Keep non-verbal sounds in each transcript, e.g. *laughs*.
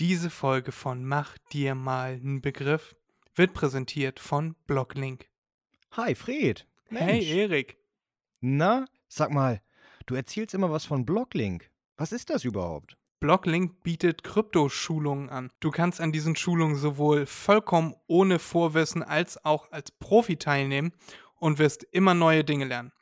Diese Folge von Mach dir mal einen Begriff wird präsentiert von Blocklink. Hi, Fred. Hey, Erik. Na, sag mal, du erzählst immer was von Blocklink. Was ist das überhaupt? Blocklink bietet Kryptoschulungen an. Du kannst an diesen Schulungen sowohl vollkommen ohne Vorwissen als auch als Profi teilnehmen und wirst immer neue Dinge lernen.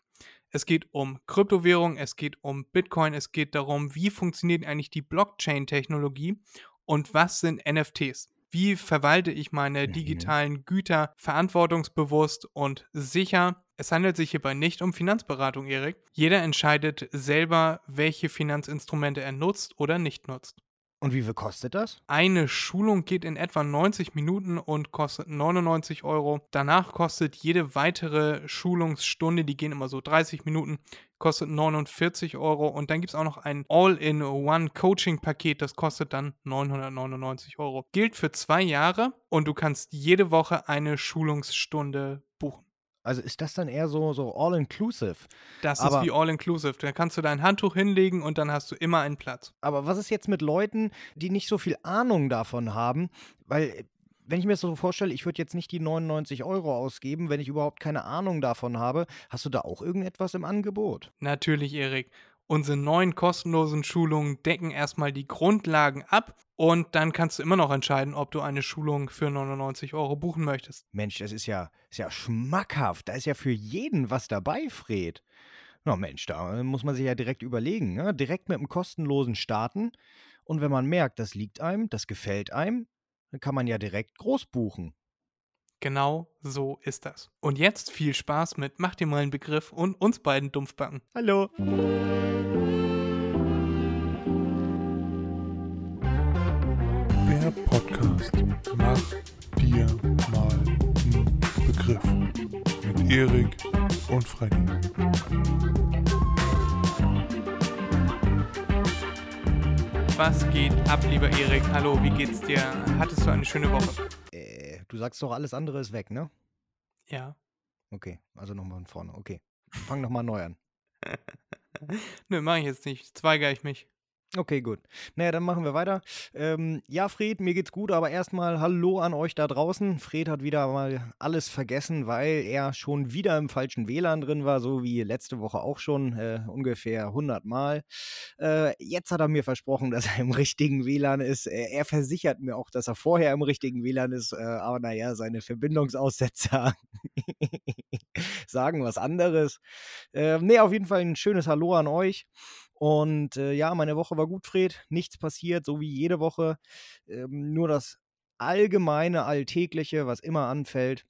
Es geht um Kryptowährung, es geht um Bitcoin, es geht darum, wie funktioniert eigentlich die Blockchain-Technologie und was sind NFTs. Wie verwalte ich meine Mhm. digitalen Güter verantwortungsbewusst und sicher? Es handelt sich hierbei nicht um Finanzberatung, Erik. Jeder entscheidet selber, welche Finanzinstrumente er nutzt oder nicht nutzt. Und wie viel kostet das? Eine Schulung geht in etwa 90 Minuten und kostet 99 Euro. Danach kostet jede weitere Schulungsstunde, die gehen immer so 30 Minuten, kostet 49 Euro. Und dann gibt es auch noch ein All-in-One-Coaching-Paket, das kostet dann 999 Euro. Gilt für zwei Jahre und du kannst jede Woche eine Schulungsstunde. Also ist das dann eher so, so all-inclusive? Das Aber- ist wie All-Inclusive. Da kannst du dein Handtuch hinlegen und dann hast du immer einen Platz. Aber was ist jetzt mit Leuten, die nicht so viel Ahnung davon haben? Weil, äh, wenn ich mir das so vorstelle, ich würde jetzt nicht die 99 Euro ausgeben, wenn ich überhaupt keine Ahnung davon habe. Hast du da auch irgendetwas im Angebot? Natürlich, Erik. Unsere neuen kostenlosen Schulungen decken erstmal die Grundlagen ab und dann kannst du immer noch entscheiden, ob du eine Schulung für 99 Euro buchen möchtest. Mensch, das ist ja, ist ja schmackhaft. Da ist ja für jeden was dabei, Fred. Na Mensch, da äh, muss man sich ja direkt überlegen. Ne? Direkt mit einem kostenlosen starten. Und wenn man merkt, das liegt einem, das gefällt einem, dann kann man ja direkt groß buchen. Genau so ist das. Und jetzt viel Spaß mit Mach dir mal einen Begriff und uns beiden Dumpfbacken. Hallo. Der Podcast Mach dir mal einen Begriff mit Erik und Freddy. Was geht ab, lieber Erik? Hallo, wie geht's dir? Hattest du eine schöne Woche? Du sagst doch, alles andere ist weg, ne? Ja. Okay, also nochmal von vorne. Okay. Fang nochmal neu an. *laughs* Nö, mach ich jetzt nicht. Zweigere ich mich. Okay, gut. Naja, dann machen wir weiter. Ähm, ja, Fred, mir geht's gut, aber erstmal Hallo an euch da draußen. Fred hat wieder mal alles vergessen, weil er schon wieder im falschen WLAN drin war, so wie letzte Woche auch schon, äh, ungefähr 100 Mal. Äh, jetzt hat er mir versprochen, *laughs* dass er im richtigen WLAN ist. Er, er versichert mir auch, dass er vorher im richtigen WLAN ist, äh, aber naja, seine Verbindungsaussetzer *laughs* sagen was anderes. Äh, nee, auf jeden Fall ein schönes Hallo an euch. Und äh, ja, meine Woche war gut, Fred. Nichts passiert, so wie jede Woche. Ähm, nur das allgemeine, alltägliche, was immer anfällt.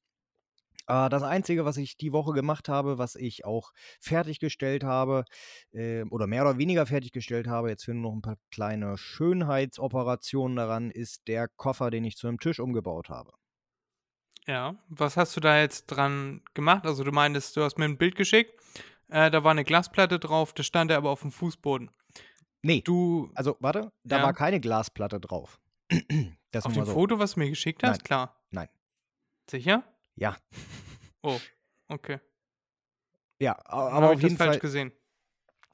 Äh, das Einzige, was ich die Woche gemacht habe, was ich auch fertiggestellt habe, äh, oder mehr oder weniger fertiggestellt habe, jetzt fehlen noch ein paar kleine Schönheitsoperationen daran, ist der Koffer, den ich zu einem Tisch umgebaut habe. Ja. Was hast du da jetzt dran gemacht? Also, du meintest, du hast mir ein Bild geschickt. Äh, da war eine Glasplatte drauf, da stand er aber auf dem Fußboden. Nee, Du, also warte, da Ja. war keine Glasplatte drauf. *clears throat* das auf dem so. Foto, was du mir geschickt hast? Nein. Klar. Nein. Sicher? Ja, Oh, *laughs* okay. ja, aber auf ich jeden das falsch Fall. gesehen.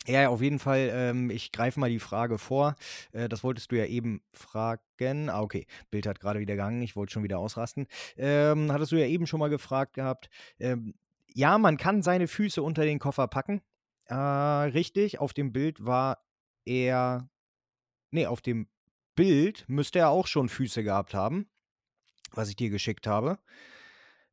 Ja, ja, auf jeden Fall. Ähm, ich greife mal die Frage vor. Äh, das wolltest du ja eben fragen. Ah, okay. Bild hat gerade wieder gegangen. Ich wollte schon wieder ausrasten. Ähm, hattest du ja eben schon mal gefragt gehabt. Ähm, ja, man kann seine Füße unter den Koffer packen. Äh, richtig. Auf dem Bild war er. Nee, auf dem Bild müsste er auch schon Füße gehabt haben, was ich dir geschickt habe.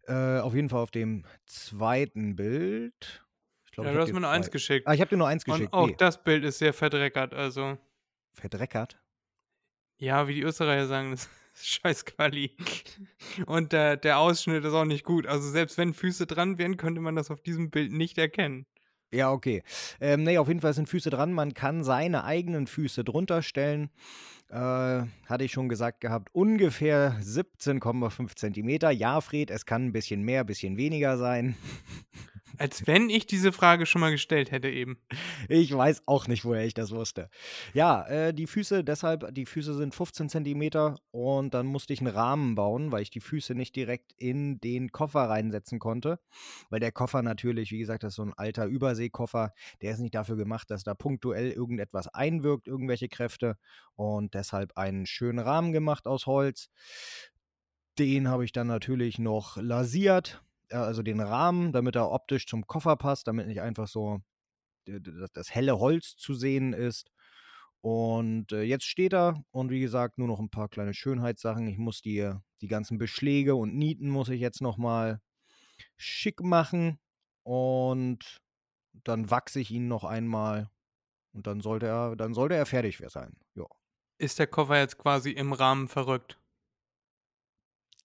Äh, auf jeden Fall auf dem zweiten Bild. Ich glaub, Ja, ich du hast mir nur eins geschickt. Ah, ich habe dir nur eins Und geschickt. auch Nee, das Bild ist sehr verdreckert. Also, verdreckert. ja, wie die Österreicher sagen, das *laughs* scheiß Quali. Und der, der Ausschnitt ist auch nicht gut. Also, selbst wenn Füße dran wären, könnte man das auf diesem Bild nicht erkennen. Ja, okay. Ähm, nee, auf jeden Fall sind Füße dran. Man kann seine eigenen Füße drunter stellen. Äh, hatte ich schon gesagt gehabt, ungefähr 17,5 Zentimeter. Ja, Fred, es kann ein bisschen mehr, ein bisschen weniger sein. *laughs* Als wenn ich diese Frage schon mal gestellt hätte eben. Ich weiß auch nicht, woher ich das wusste. Ja, äh, die Füße, deshalb, die Füße sind 15 Zentimeter und dann musste ich einen Rahmen bauen, weil ich die Füße nicht direkt in den Koffer reinsetzen konnte. Weil der Koffer natürlich, wie gesagt, das ist so ein alter Überseekoffer, der ist nicht dafür gemacht, dass da punktuell irgendetwas einwirkt, irgendwelche Kräfte. Und deshalb einen schönen Rahmen gemacht aus Holz. Den habe ich dann natürlich noch lasiert also den Rahmen, damit er optisch zum Koffer passt, damit nicht einfach so das helle Holz zu sehen ist. Und äh, jetzt steht er und wie gesagt, nur noch ein paar kleine Schönheitssachen. Ich muss die, die ganzen Beschläge und Nieten muss ich jetzt nochmal schick machen und dann wachse ich ihn noch einmal und dann sollte er, dann sollte er fertig sein. Ja. Ist der Koffer jetzt quasi im Rahmen verrückt?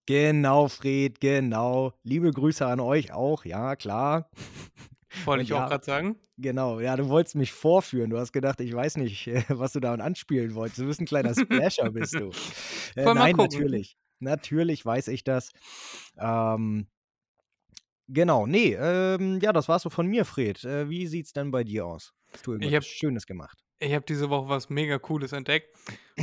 Genau, Fred, genau. Liebe Grüße an euch auch, ja, klar. *laughs* Wollte ich ja, auch gerade sagen. Genau, ja, du wolltest mich vorführen. Du hast gedacht, ich weiß nicht, *laughs* was du da anspielen wolltest. Du bist ein kleiner Splasher, bist du. *laughs* Äh, nein, natürlich. Natürlich weiß ich das. Ähm, genau, nee, ähm, ja, das war's so von mir, Fred. Äh, wie sieht's denn bei dir aus? Hast du irgendwas Ich hab- Schönes gemacht? Ich habe diese Woche was mega Cooles entdeckt.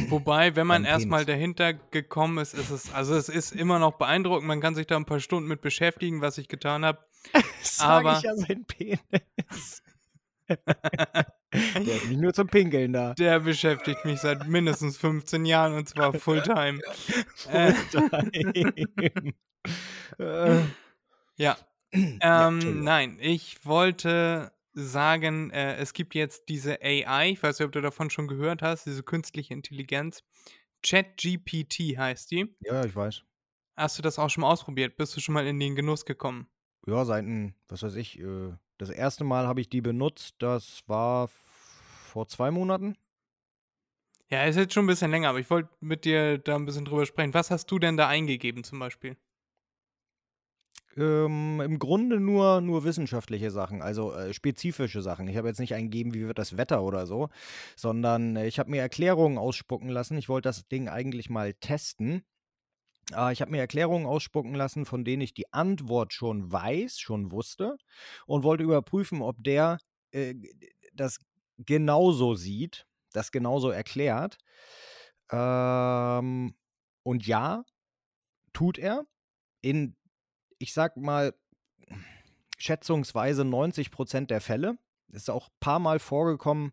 Wobei, wenn man erstmal dahinter gekommen ist, ist es, also es ist immer noch beeindruckend. Man kann sich da ein paar Stunden mit beschäftigen, was ich getan habe. *laughs* Aber- ich ja sein Penis. *laughs* Der ist nicht nur zum Pinkeln da. Der beschäftigt mich seit mindestens 15 Jahren und zwar Fulltime. Äh, äh, *laughs* ja. Ja, Ähm, Entschuldigung. nein, ich wollte sagen, äh, es gibt jetzt diese AI, ich weiß nicht, ob du davon schon gehört hast, diese künstliche Intelligenz. ChatGPT heißt die. ja, ich weiß. Hast du das auch schon mal ausprobiert? Bist du schon mal in den Genuss gekommen? Ja, seit, ein- was weiß ich, äh, das erste Mal habe ich die benutzt, das war vor zwei Monaten. Ja, ist jetzt schon ein bisschen länger, aber ich wollte mit dir da ein bisschen drüber sprechen. Was hast du denn da eingegeben zum Beispiel? Ähm, Im Grunde nur, nur wissenschaftliche Sachen, also äh, spezifische Sachen. Ich habe jetzt nicht eingegeben, wie wird das Wetter oder so, sondern äh, ich habe mir Erklärungen ausspucken lassen. Ich wollte das Ding eigentlich mal testen. Äh, ich habe mir Erklärungen ausspucken lassen, von denen ich die Antwort schon weiß, schon wusste und wollte überprüfen, ob der äh, das genauso sieht, das genauso erklärt. Ähm, und ja, tut er. In ich sag mal, schätzungsweise 90 Prozent der Fälle. Ist auch ein paar Mal vorgekommen,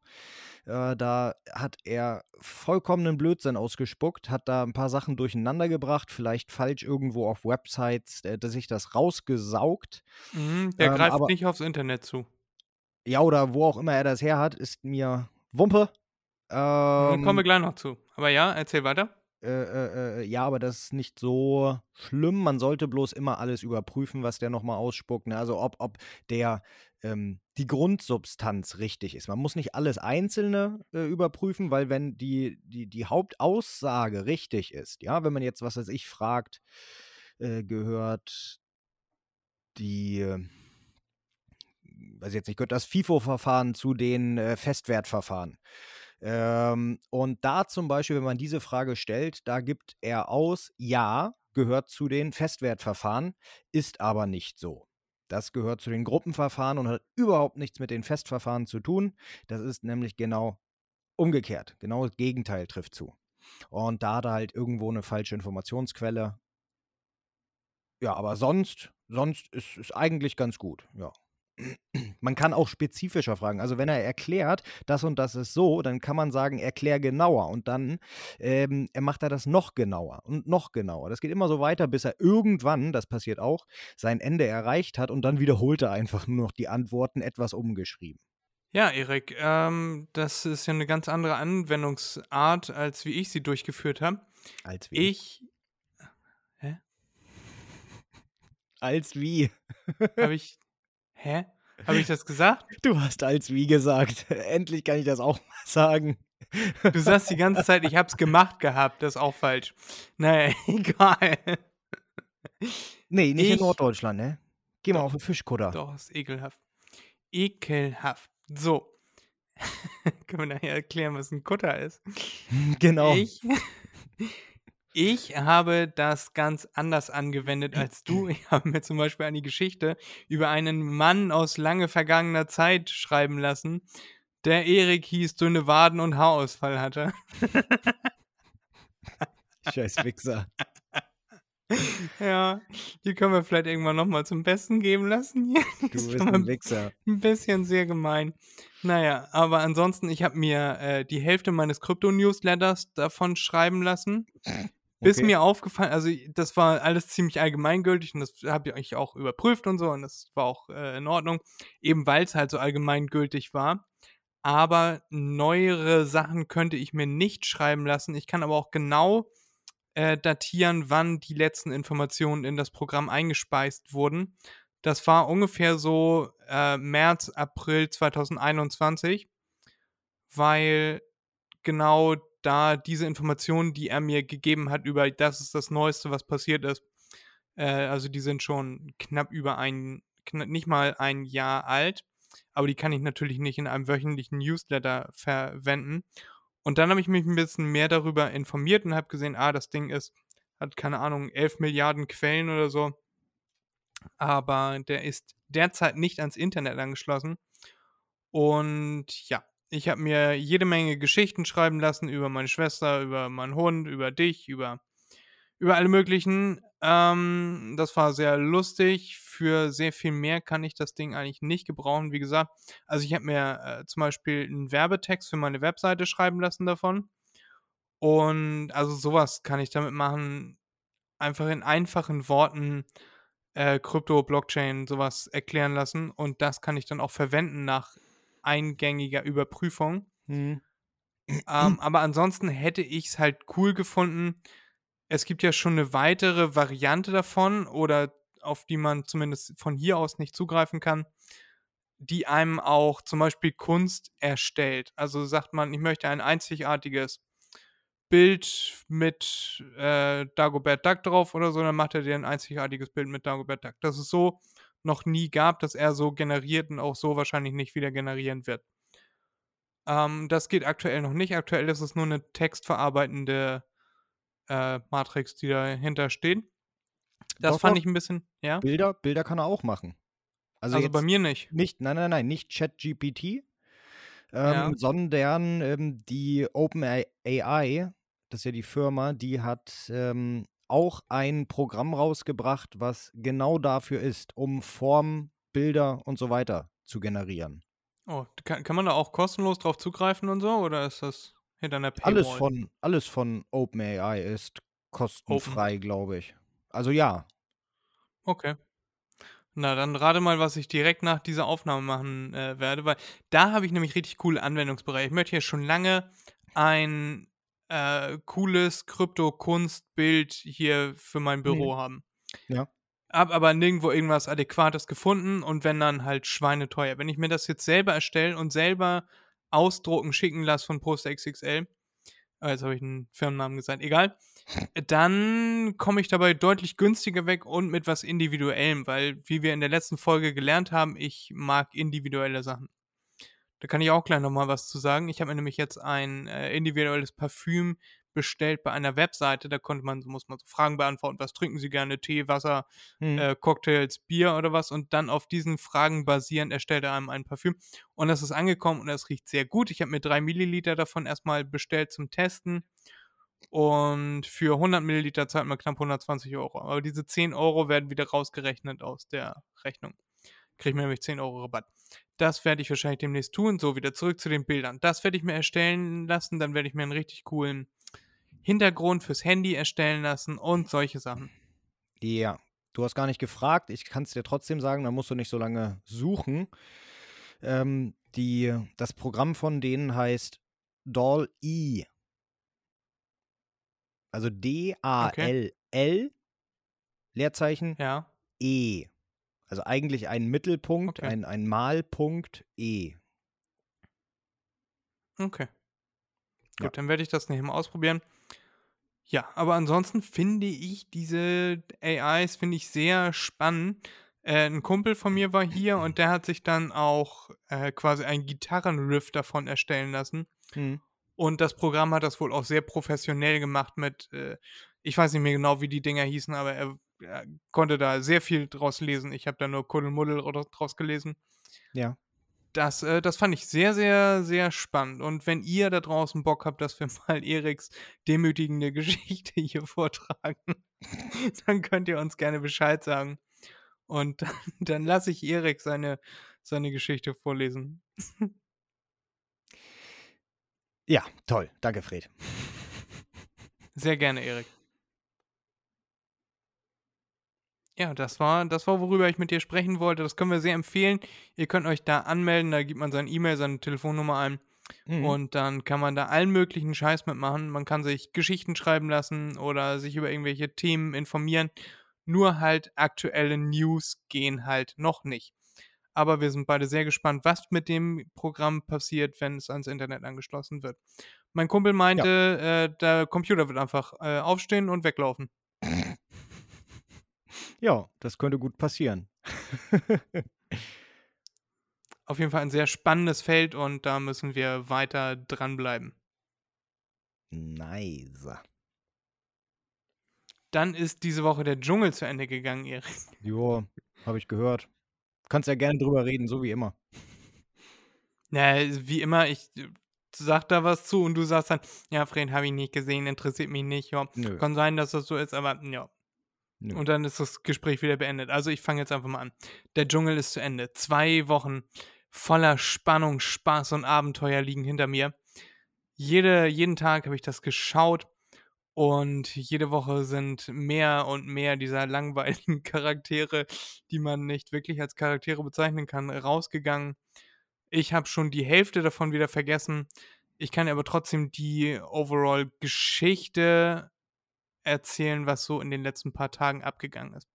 äh, da hat er vollkommenen Blödsinn ausgespuckt, hat da ein paar Sachen durcheinander gebracht, vielleicht falsch irgendwo auf Websites, äh, dass sich das rausgesaugt. Mhm, der Ähm, greift aber- nicht aufs Internet zu. Ja, oder wo auch immer er das her hat, ist mir Wumpe. Ähm, kommen wir gleich noch zu. Aber ja, erzähl weiter. Äh, äh, äh, ja, aber das ist nicht so schlimm. Man sollte bloß immer alles überprüfen, was der nochmal ausspuckt. Ne? Also ob, ob der ähm, die Grundsubstanz richtig ist. Man muss nicht alles Einzelne äh, überprüfen, weil wenn die, die, die Hauptaussage richtig ist, ja, wenn man jetzt, was weiß ich, fragt, äh, gehört die, weiß jetzt nicht, gehört das FIFO-Verfahren zu den äh, Festwertverfahren. Ähm, und da zum Beispiel, wenn man diese Frage stellt, da gibt er aus, ja, gehört zu den Festwertverfahren, ist aber nicht so. Das gehört zu den Gruppenverfahren und hat überhaupt nichts mit den Festverfahren zu tun. Das ist nämlich genau umgekehrt. Genau das Gegenteil trifft zu. Und da hat er halt irgendwo eine falsche Informationsquelle. Ja, aber sonst, sonst ist es eigentlich ganz gut, ja. Man kann auch spezifischer fragen. Also wenn er erklärt, das und das ist so, dann kann man sagen, erklär genauer. Und dann ähm, er macht er das noch genauer und noch genauer. Das geht immer so weiter, bis er irgendwann, das passiert auch, sein Ende erreicht hat und dann wiederholt er einfach nur noch die Antworten etwas umgeschrieben. Ja, Erik, ähm, das ist ja eine ganz andere Anwendungsart, als wie ich sie durchgeführt habe. Als wie? Ich, Als wie? habe ich, hä? Habe ich das gesagt? *laughs* Du hast als wie gesagt. *laughs* Endlich kann ich das auch mal sagen. Du sagst die ganze Zeit, ich hab's gemacht gehabt, das ist auch falsch. Naja, *laughs* egal. Nee, nicht Ich- in Norddeutschland, ne? Geh mal auf den Fischkutter. Doch, ist ekelhaft. Ekelhaft. So. Können wir nachher erklären, was ein Kutter ist? Genau. Ich, Ich habe das ganz anders angewendet als du. *clears throat* Ich habe mir zum Beispiel eine Geschichte über einen Mann aus lange vergangener Zeit schreiben lassen, der Erik hieß, dünne Waden und Haarausfall hatte. *laughs* Scheiß Wichser. *laughs* Ja, die können wir vielleicht irgendwann nochmal zum Besten geben lassen. *laughs* Du bist ein Wichser. ein bisschen sehr gemein. Naja, aber ansonsten, ich habe mir äh, die Hälfte meines Krypto-Newsletters davon schreiben lassen. *clears throat* Bis Okay. mir aufgefallen, also das war alles ziemlich allgemeingültig und das habe ich auch überprüft und so und das war auch äh, in Ordnung, eben weil es halt so allgemeingültig war. Aber neuere Sachen könnte ich mir nicht schreiben lassen. Ich kann aber auch genau äh, datieren, wann die letzten Informationen in das Programm eingespeist wurden. Das war ungefähr so äh, März, April 2021, weil genau da diese Informationen, die er mir gegeben hat, über das ist das Neueste, was passiert ist, äh, also die sind schon knapp über ein, knapp, nicht mal ein Jahr alt, aber die kann ich natürlich nicht in einem wöchentlichen Newsletter verwenden. Und dann habe ich mich ein bisschen mehr darüber informiert und habe gesehen, ah, das Ding ist, hat keine Ahnung, 11 Milliarden Quellen oder so, aber der ist derzeit nicht ans Internet angeschlossen. Und ja, ich habe mir jede Menge Geschichten schreiben lassen über meine Schwester, über meinen Hund, über dich, über, über alle möglichen. Ähm, das war sehr lustig. Für sehr viel mehr kann ich das Ding eigentlich nicht gebrauchen. Wie gesagt, also ich habe mir äh, zum Beispiel einen Werbetext für meine Webseite schreiben lassen davon. Und also sowas kann ich damit machen. Einfach in einfachen Worten äh, Krypto, Blockchain, sowas erklären lassen. Und das kann ich dann auch verwenden nach eingängiger Überprüfung. Hm. Ähm, aber ansonsten hätte ich es halt cool gefunden. Es gibt ja schon eine weitere Variante davon oder auf die man zumindest von hier aus nicht zugreifen kann, die einem auch zum Beispiel Kunst erstellt. Also sagt man, ich möchte ein einzigartiges Bild mit äh, Dagobert Duck drauf oder so, dann macht er dir ein einzigartiges Bild mit Dagobert Duck. Das es so noch nie gab, dass er so generiert und auch so wahrscheinlich nicht wieder generieren wird. Ähm, das geht aktuell noch nicht. Aktuell ist es nur eine textverarbeitende äh, Matrix, die dahinter steht. Das Doch, fand ich ein bisschen, ja. Bilder, Bilder kann er auch machen. Also, Also, bei mir nicht. nicht, nein, nein, nein, nicht ChatGPT, ähm, Ja. sondern ähm, die OpenAI, das ist ja die Firma, die hat ähm, auch ein Programm rausgebracht, was genau dafür ist, um Formen, Bilder und so weiter zu generieren. Oh, kann, kann man da auch kostenlos drauf zugreifen und so? Oder ist das hinter einer Paywall? Alles von, alles von OpenAI ist kostenfrei, glaube ich. Also ja, Okay. Na, dann rate mal, was ich direkt nach dieser Aufnahme machen äh, werde, weil da habe ich nämlich richtig coole Anwendungsbereiche. Ich möchte ja schon lange ein äh, cooles Krypto-Kunstbild hier für mein Büro haben. Ja. Hab aber nirgendwo irgendwas Adäquates gefunden und wenn dann halt schweineteuer. Wenn ich mir das jetzt selber erstelle und selber ausdrucken, schicken lasse von Poster XXL, äh, jetzt habe ich einen Firmennamen gesagt, egal, dann komme ich dabei deutlich günstiger weg und mit was Individuellem, weil, wie wir in der letzten Folge gelernt haben, ich mag individuelle Sachen. Da kann ich auch gleich nochmal was zu sagen. Ich habe mir nämlich jetzt ein äh, individuelles Parfüm bestellt bei einer Webseite. Da konnte man, muss man so Fragen beantworten. Was trinken Sie gerne? Tee, Wasser, hm. äh, Cocktails, Bier oder was? Und dann auf diesen Fragen basierend erstellt er einem ein Parfüm. Und das ist angekommen und das riecht sehr gut. Ich habe mir drei Milliliter davon erstmal bestellt zum Testen. Und für 100 Milliliter zahlt man knapp 120 Euro. Aber diese 10 Euro werden wieder rausgerechnet aus der Rechnung. Kriege ich mir nämlich 10 Euro Rabatt. Das werde ich wahrscheinlich demnächst tun. So, wieder zurück zu den Bildern. Das werde ich mir erstellen lassen. Dann werde ich mir einen richtig coolen Hintergrund fürs Handy erstellen lassen und solche Sachen. Ja, du hast gar nicht gefragt. Ich kann es dir trotzdem sagen, da musst du nicht so lange suchen. Ähm, die, das Programm von denen heißt Doll-E. Also D-A-L-L, Leerzeichen Ja. E. Also eigentlich ein Mittelpunkt, Okay. ein, ein Malpunkt E. Okay. Gut, Ja. dann werde ich das nachher mal ausprobieren. Ja, aber ansonsten finde ich diese AIs finde ich sehr spannend. Äh, ein Kumpel von mir war hier und der hat sich dann auch äh, quasi einen Gitarrenriff davon erstellen lassen. Hm. Und das Programm hat das wohl auch sehr professionell gemacht mit äh, Ich weiß nicht mehr genau, wie die Dinger hießen, aber er, konnte da sehr viel draus lesen. Ich habe da nur Kuddelmuddel draus gelesen. Ja. Das, äh, das fand ich sehr, sehr, sehr spannend. Und wenn ihr da draußen Bock habt, dass wir *laughs* mal Eriks demütigende *laughs* Geschichte hier vortragen, *laughs* dann könnt ihr uns gerne Bescheid sagen. Und dann, dann lasse ich Erik seine, seine Geschichte vorlesen. Ja, toll. Danke, Fred. Sehr gerne, Erik. Ja, das war, das war, worüber ich mit dir sprechen wollte. Das können wir sehr empfehlen. Ihr könnt euch da anmelden, da gibt man seine E-Mail, seine Telefonnummer ein. Mhm. Und dann kann man da allen möglichen Scheiß mitmachen. Man kann sich Geschichten schreiben lassen oder sich über irgendwelche Themen informieren. Nur halt aktuelle News gehen halt noch nicht. Aber wir sind beide sehr gespannt, was mit dem Programm passiert, wenn es ans Internet angeschlossen wird. Mein Kumpel meinte, äh, der Computer wird einfach äh, aufstehen und weglaufen. Ja, das könnte gut passieren. *laughs* Auf jeden Fall ein sehr spannendes Feld und da müssen wir weiter dranbleiben. nice. Dann ist diese Woche der Dschungel zu Ende gegangen, Erik. Jo, habe ich gehört. Kannst ja gerne drüber reden, so wie immer. Ja, wie immer, ich äh, sag da was zu und du sagst dann, ja, Fred, habe ich nicht gesehen, interessiert mich nicht. Ja, Nö. kann sein, dass das so ist, aber ja. Nö. Und dann ist das Gespräch wieder beendet. Also ich fange jetzt einfach mal an. Der Dschungel ist zu Ende. Zwei Wochen voller Spannung, Spaß und Abenteuer liegen hinter mir. Jede, jeden Tag habe ich das geschaut und jede Woche sind mehr und mehr dieser langweiligen *laughs* Charaktere, die man nicht wirklich als Charaktere bezeichnen kann, rausgegangen. Ich habe schon die Hälfte davon wieder vergessen. Ich kann aber trotzdem die Overall-Geschichte erzählen, was so in den letzten paar Tagen abgegangen ist.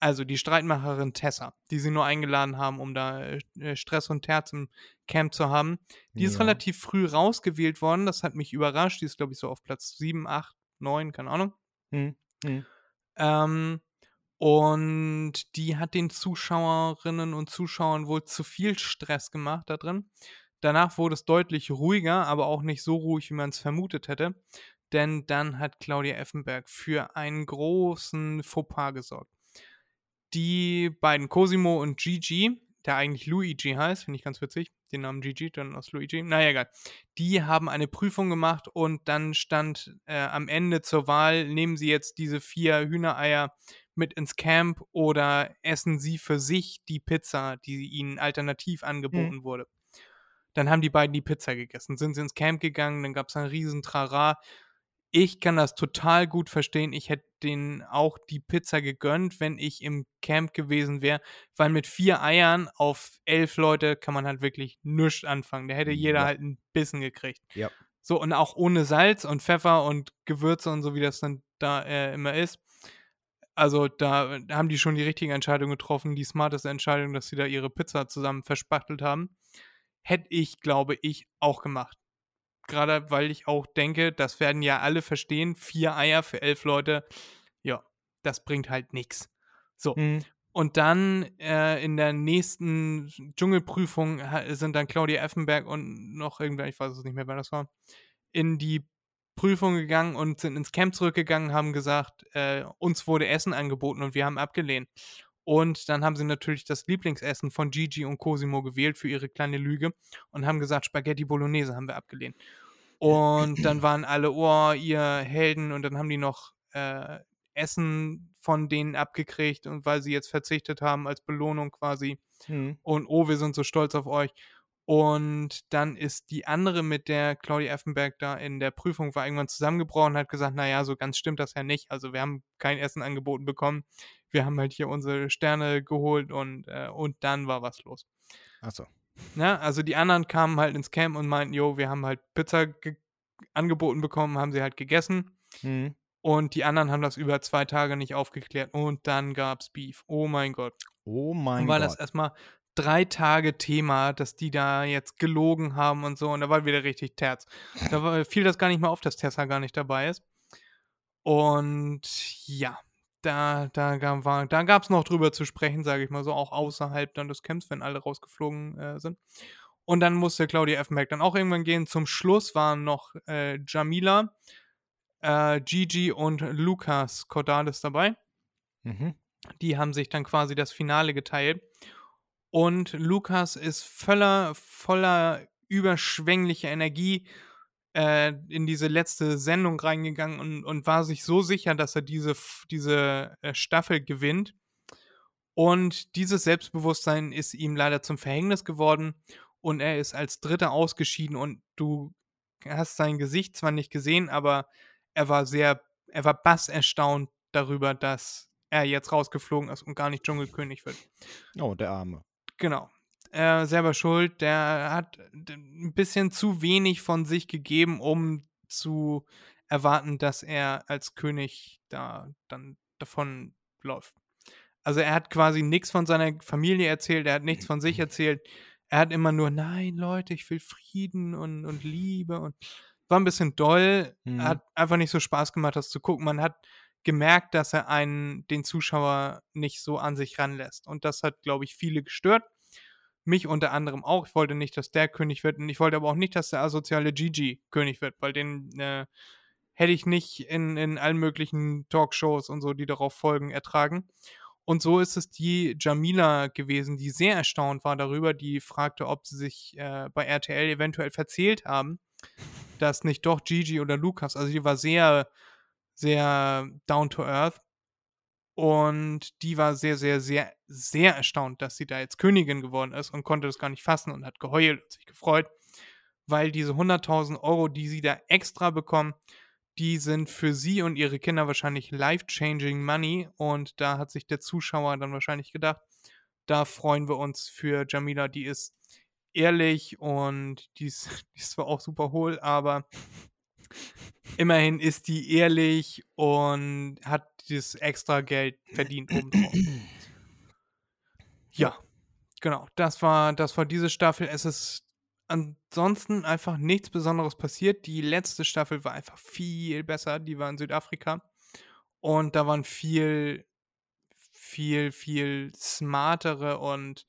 Also die Streitmacherin Tessa, die sie nur eingeladen haben, um da äh, Stress und Terz im Camp zu haben, die ist Ja. relativ früh rausgewählt worden. Das hat mich überrascht. Die ist, glaube ich, so auf Platz 7, 8, 9, keine Ahnung. Hm. Hm. Ähm, und die hat den Zuschauerinnen und Zuschauern wohl zu viel Stress gemacht da drin. Danach wurde es deutlich ruhiger, aber auch nicht so ruhig, wie man es vermutet hätte. Denn dann hat Claudia Effenberg für einen großen Fauxpas gesorgt. Die beiden Cosimo und Gigi, der eigentlich Luigi heißt, finde ich ganz witzig, den Namen Gigi, dann aus Luigi, naja, egal. Die haben eine Prüfung gemacht und dann stand äh, am Ende zur Wahl, nehmen sie jetzt diese vier Hühnereier mit ins Camp oder essen sie für sich die Pizza, die ihnen alternativ angeboten wurde. Dann haben die beiden die Pizza gegessen, sind sie ins Camp gegangen, dann gab es einen riesen Trara. Ich kann das total gut verstehen. Ich hätte denen auch die Pizza gegönnt, wenn ich im Camp gewesen wäre, weil mit vier Eiern auf elf Leute kann man halt wirklich nichts anfangen. Da hätte jeder Ja. halt einen Bissen gekriegt. Ja. So, und auch ohne Salz und Pfeffer und Gewürze und so, wie das dann da äh, immer ist. Also da haben die schon die richtige Entscheidung getroffen, die smarteste Entscheidung, dass sie da ihre Pizza zusammen verspachtelt haben. Hätte ich, glaube ich, auch gemacht. Gerade weil ich auch denke, das werden ja alle verstehen, vier Eier für elf Leute, ja, das bringt halt nichts. So, Hm. und dann äh, in der nächsten Dschungelprüfung sind dann Claudia Effenberg und noch irgendwer, ich weiß es nicht mehr, wer das war, in die Prüfung gegangen und sind ins Camp zurückgegangen, haben gesagt, äh, uns wurde Essen angeboten und wir haben abgelehnt. Und dann haben sie natürlich das Lieblingsessen von Gigi und Cosimo gewählt für ihre kleine Lüge und haben gesagt, Spaghetti Bolognese haben wir abgelehnt. Und dann waren alle, oh, ihr Helden, und dann haben die noch äh, Essen von denen abgekriegt und weil sie jetzt verzichtet haben als Belohnung quasi. Hm. Und oh, wir sind so stolz auf euch. Und dann ist die andere, mit der Claudia Effenberg da in der Prüfung war, irgendwann zusammengebrochen und hat gesagt, naja, so ganz stimmt das ja nicht. Also wir haben kein Essen angeboten bekommen. Wir haben halt hier unsere Sterne geholt und, äh, und dann war was los. Achso. Ne? Also die anderen kamen halt ins Camp und meinten, jo, wir haben halt Pizza ge- angeboten bekommen, haben sie halt gegessen. Hm. Und die anderen haben das über zwei Tage nicht aufgeklärt. Und dann gab's Beef. Oh mein Gott. Oh mein Und war Gott. das erstmal drei Tage Thema, dass die da jetzt gelogen haben und so. Und da war wieder richtig Terz. Da war, fiel das gar nicht mal auf, dass Tessa gar nicht dabei ist. Und ja, da, da, war, da gab es noch drüber zu sprechen, sage ich mal so, auch außerhalb dann des Camps, wenn alle rausgeflogen äh, sind. Und dann musste Claudia Effenberg dann auch irgendwann gehen. Zum Schluss waren noch äh, Jamila, äh, Gigi und Lukas Cordalis dabei. Mhm. Die haben sich dann quasi das Finale geteilt. Und Lukas ist voller, voller überschwänglicher Energie äh, in diese letzte Sendung reingegangen und, und war sich so sicher, dass er diese, diese äh, Staffel gewinnt. Und dieses Selbstbewusstsein ist ihm leider zum Verhängnis geworden und er ist als Dritter ausgeschieden und du hast sein Gesicht zwar nicht gesehen, aber er war sehr, er war bass erstaunt darüber, dass er jetzt rausgeflogen ist und gar nicht Dschungelkönig wird. Oh, der Arme. Genau. Er selber schuld. Der hat d- ein bisschen zu wenig von sich gegeben, um zu erwarten, dass er als König da dann davon läuft. Also er hat quasi nichts von seiner Familie erzählt, er hat nichts von sich erzählt. Er hat immer nur, nein, Leute, ich will Frieden und, und Liebe und war ein bisschen doll, Mhm. hat einfach nicht so Spaß gemacht, das zu gucken. Man hat gemerkt, dass er einen, den Zuschauer nicht so an sich ranlässt. Und das hat, glaube ich, viele gestört. Mich unter anderem auch. Ich wollte nicht, dass der König wird. Und ich wollte aber auch nicht, dass der asoziale Gigi König wird, weil den äh, hätte ich nicht in, in allen möglichen Talkshows und so, die darauf folgen, ertragen. Und so ist es die Jamila gewesen, die sehr erstaunt war darüber, die fragte, ob sie sich äh, bei RTL eventuell verzählt haben, dass nicht doch Gigi oder Lukas, also die war sehr, sehr down to earth. Und die war sehr, sehr, sehr, sehr erstaunt, dass sie da jetzt Königin geworden ist und konnte das gar nicht fassen und hat geheult und sich gefreut, weil diese 100.000 Euro, die sie da extra bekommen, die sind für sie und ihre Kinder wahrscheinlich life-changing money. Und da hat sich der Zuschauer dann wahrscheinlich gedacht, da freuen wir uns für Jamila. Die ist ehrlich und die ist, *laughs* die ist zwar auch super hohl, aber immerhin ist die ehrlich und hat dieses extra Geld verdient obendrauf. Ja, genau. Das war, das war diese Staffel. Es ist ansonsten einfach nichts Besonderes passiert. Die letzte Staffel war einfach viel besser. Die war in Südafrika. Und da waren viel, viel, viel smartere und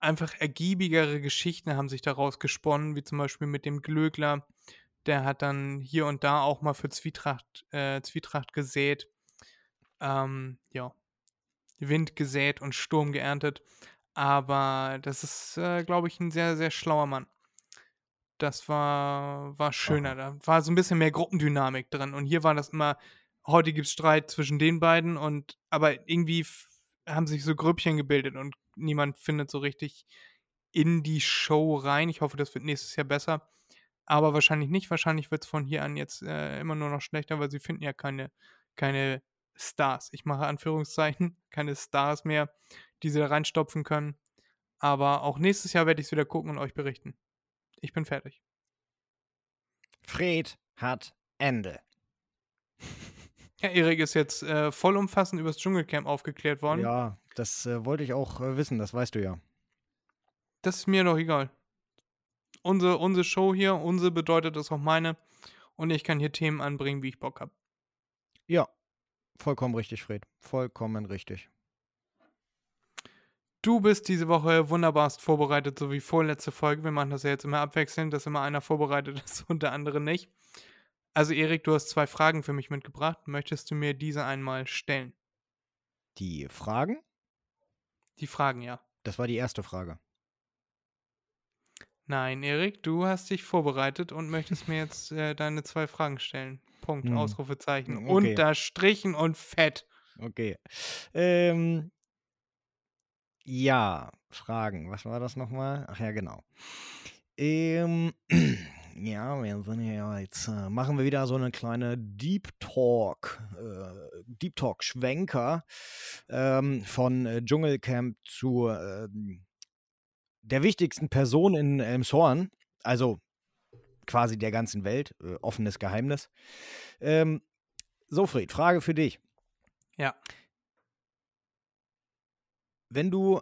einfach ergiebigere Geschichten haben sich daraus gesponnen, wie zum Beispiel mit dem Glögler. Der hat dann hier und da auch mal für Zwietracht, äh, Zwietracht gesät. Ähm, ja, Wind gesät und Sturm geerntet. Aber das ist, äh, glaube ich, ein sehr, sehr schlauer Mann. Das war, war schöner. Da war so ein bisschen mehr Gruppendynamik drin. Und hier war das immer, heute gibt es Streit zwischen den beiden und aber irgendwie haben sich so Grüppchen gebildet und niemand findet so richtig in die Show rein. Ich hoffe, das wird nächstes Jahr besser. Aber wahrscheinlich nicht. Wahrscheinlich wird es von hier an jetzt äh, immer nur noch schlechter, weil sie finden ja keine, keine Stars. Ich mache Anführungszeichen, *laughs* keine Stars mehr, die sie da reinstopfen können. Aber auch nächstes Jahr werde ich es wieder gucken und euch berichten. Ich bin fertig. Fred hat Ende. *laughs* Ja, Erik ist jetzt äh, vollumfassend über das Dschungelcamp aufgeklärt worden. Ja, das äh, wollte ich auch äh, wissen, das weißt du ja. Das ist mir doch egal. Unsere, unsere Show hier, unsere bedeutet das auch meine. Und ich kann hier Themen anbringen, wie ich Bock habe. Ja, vollkommen richtig, Fred. Vollkommen richtig. Du bist diese Woche wunderbarst vorbereitet, so wie vorletzte Folge. Wir machen das ja jetzt immer abwechselnd, dass immer einer vorbereitet *laughs* ist und der andere nicht. Also, Erik, du hast zwei Fragen für mich mitgebracht. Möchtest du mir diese einmal stellen? Die Fragen? Die Fragen, ja. Das war die erste Frage. Nein, Erik, du hast dich vorbereitet und möchtest mir jetzt äh, deine zwei Fragen stellen. Punkt, Hm. Ausrufezeichen. Okay. Unterstrichen und fett. Okay. Ähm, ja, Fragen. Was war das nochmal? Ach ja, genau. Ähm, *clears throat* ja, wir sind ja jetzt, äh, machen wir wieder so eine kleine Deep Talk, äh, Deep Talk Schwenker ähm, von äh, Dschungelcamp zu ähm, der wichtigsten Person in Elmshorn, also quasi der ganzen Welt, äh, offenes Geheimnis. Ähm, so, Fred, Frage für dich. Ja. Wenn du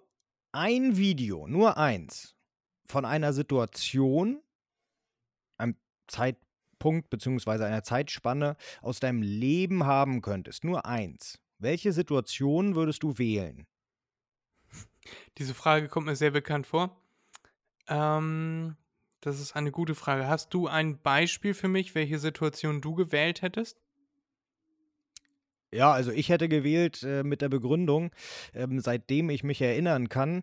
ein Video, nur eins, von einer Situation, einem Zeitpunkt beziehungsweise einer Zeitspanne aus deinem Leben haben könntest, nur eins, welche Situation würdest du wählen? Diese Frage kommt mir sehr bekannt vor. Ähm, Das ist eine gute Frage. Hast du ein Beispiel für mich, welche Situation du gewählt hättest? Ja, also ich hätte gewählt äh, mit der Begründung, ähm, seitdem ich mich erinnern kann,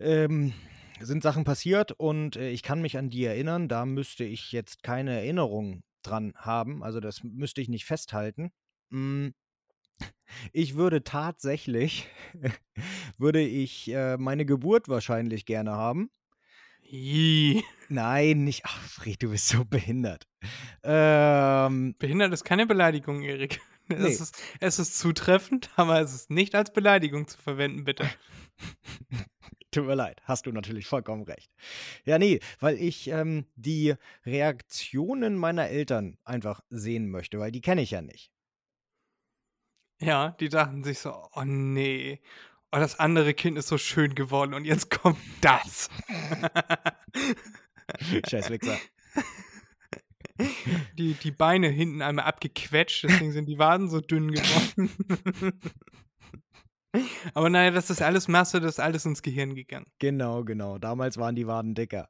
ähm, sind Sachen passiert und äh, ich kann mich an die erinnern. Da müsste ich jetzt keine Erinnerung dran haben. Also das müsste ich nicht festhalten. Mm. Ich würde tatsächlich, *laughs* würde ich äh, meine Geburt wahrscheinlich gerne haben. Ih, Nein, nicht. Ach, Fred, du bist so behindert. Ähm, behindert ist keine Beleidigung, Erik. *laughs* Es, Nee. ist, es ist zutreffend, aber es ist nicht als Beleidigung zu verwenden, bitte. *laughs* Tut mir leid, hast du natürlich vollkommen recht. Ja, nee, weil ich ähm, die Reaktionen meiner Eltern einfach sehen möchte, weil die kenne ich ja nicht. Ja, die dachten sich so, oh nee, oh, das andere Kind ist so schön geworden und jetzt kommt das. *laughs* Scheiß Wichser. *laughs* die, die Beine hinten einmal abgequetscht, deswegen sind die Waden so dünn geworden. *laughs* Aber naja, das ist alles Masse, das ist alles ins Gehirn gegangen. Genau, genau. Damals waren die Waden dicker.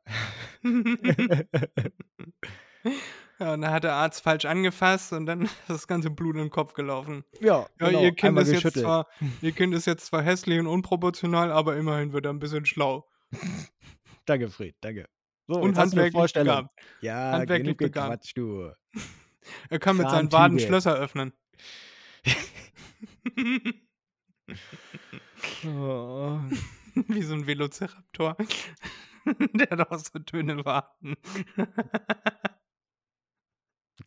Ja, und dann hat der Arzt falsch angefasst und dann *laughs* ist das ganze Blut im Kopf gelaufen. ja, Ja, genau. ihr, kind ist jetzt zwar, *laughs* ihr Kind ist jetzt zwar hässlich und unproportional, aber immerhin wird er ein bisschen schlau. Danke, Fred, danke. So, und handwerklich begabt. Ja, Handwerklich begabt. du. *laughs* Er kann mit seinen. Waden Schlösser öffnen. Oh. Wie so ein Velociraptor. Der hat auch so dünne Waden.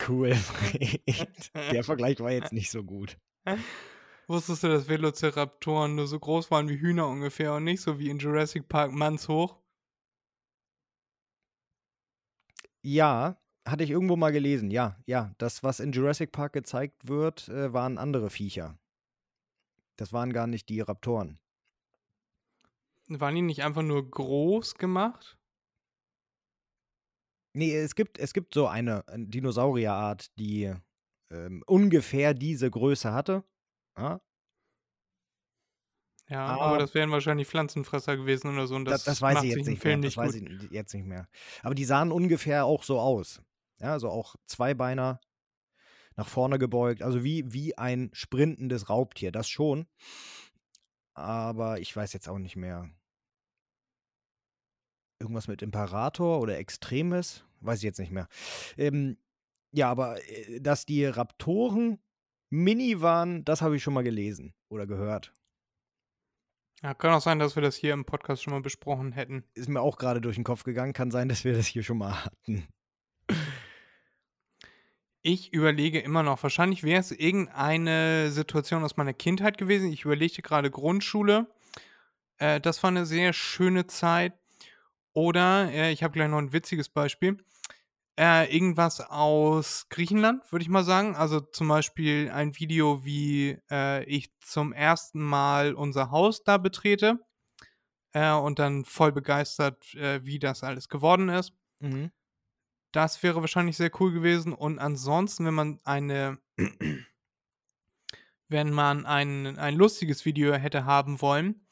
Cool, *laughs* Fred. Der Vergleich war jetzt nicht so gut. Wusstest du, dass Velociraptoren nur so groß waren wie Hühner ungefähr und nicht so wie in Jurassic Park mannshoch? Ja, hatte ich irgendwo mal gelesen. Ja, ja. Das, was in Jurassic Park gezeigt wird, äh, waren andere Viecher. Das waren gar nicht die Raptoren. Waren die nicht einfach nur groß gemacht? Nee, es gibt, es gibt so eine äh, Dinosaurierart, die ähm, ungefähr diese Größe hatte. Ja, Ja, Ah. aber das wären wahrscheinlich Pflanzenfresser gewesen oder so. Und das, das, das weiß ich jetzt nicht mehr. Film Das nicht weiß ich jetzt nicht mehr. Aber die sahen ungefähr auch so aus. Ja, also auch Zweibeiner nach vorne gebeugt. Also wie, wie ein sprintendes Raubtier. Das schon. Aber ich weiß jetzt auch nicht mehr. Irgendwas mit Imperator oder Extremis? Weiß ich jetzt nicht mehr. Ähm, ja, aber äh, dass die Raptoren mini waren, das habe ich schon mal gelesen oder gehört. Ja, kann auch sein, dass wir das hier im Podcast schon mal besprochen hätten. Ist mir auch gerade durch den Kopf gegangen. Kann sein, dass wir das hier schon mal hatten. Ich überlege immer noch, wahrscheinlich wäre es irgendeine Situation aus meiner Kindheit gewesen. Ich überlegte gerade Grundschule. Äh, das war eine sehr schöne Zeit. Oder, äh, ich habe gleich noch ein witziges Beispiel. Äh, irgendwas aus Griechenland, würde ich mal sagen. Also zum Beispiel ein Video, wie äh, ich zum ersten Mal unser Haus da betrete. Äh, und dann voll begeistert, äh, wie das alles geworden ist. Mhm. Das wäre wahrscheinlich sehr cool gewesen. Und ansonsten, wenn man eine, *clears throat* wenn man ein, ein lustiges Video hätte haben wollen,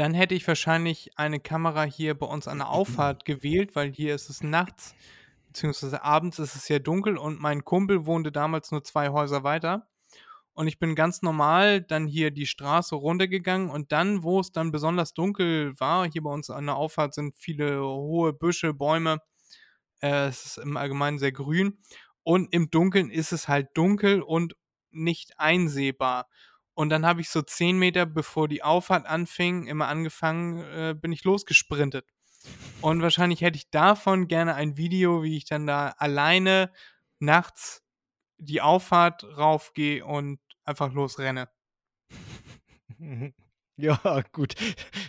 dann hätte ich wahrscheinlich eine Kamera hier bei uns an der Auffahrt gewählt, weil hier ist es nachts, beziehungsweise abends ist es sehr dunkel und mein Kumpel wohnte damals nur zwei Häuser weiter. Und ich bin ganz normal dann hier die Straße runtergegangen und dann, wo es dann besonders dunkel war, hier bei uns an der Auffahrt sind viele hohe Büsche, Bäume, äh, es ist im Allgemeinen sehr grün. Und im Dunkeln ist es halt dunkel und nicht einsehbar. Und dann habe ich so zehn Meter, bevor die Auffahrt anfing, immer angefangen, äh, bin ich losgesprintet. Und wahrscheinlich hätte ich davon gerne ein Video, wie ich dann da alleine nachts die Auffahrt raufgehe und einfach losrenne. *laughs* Ja, gut.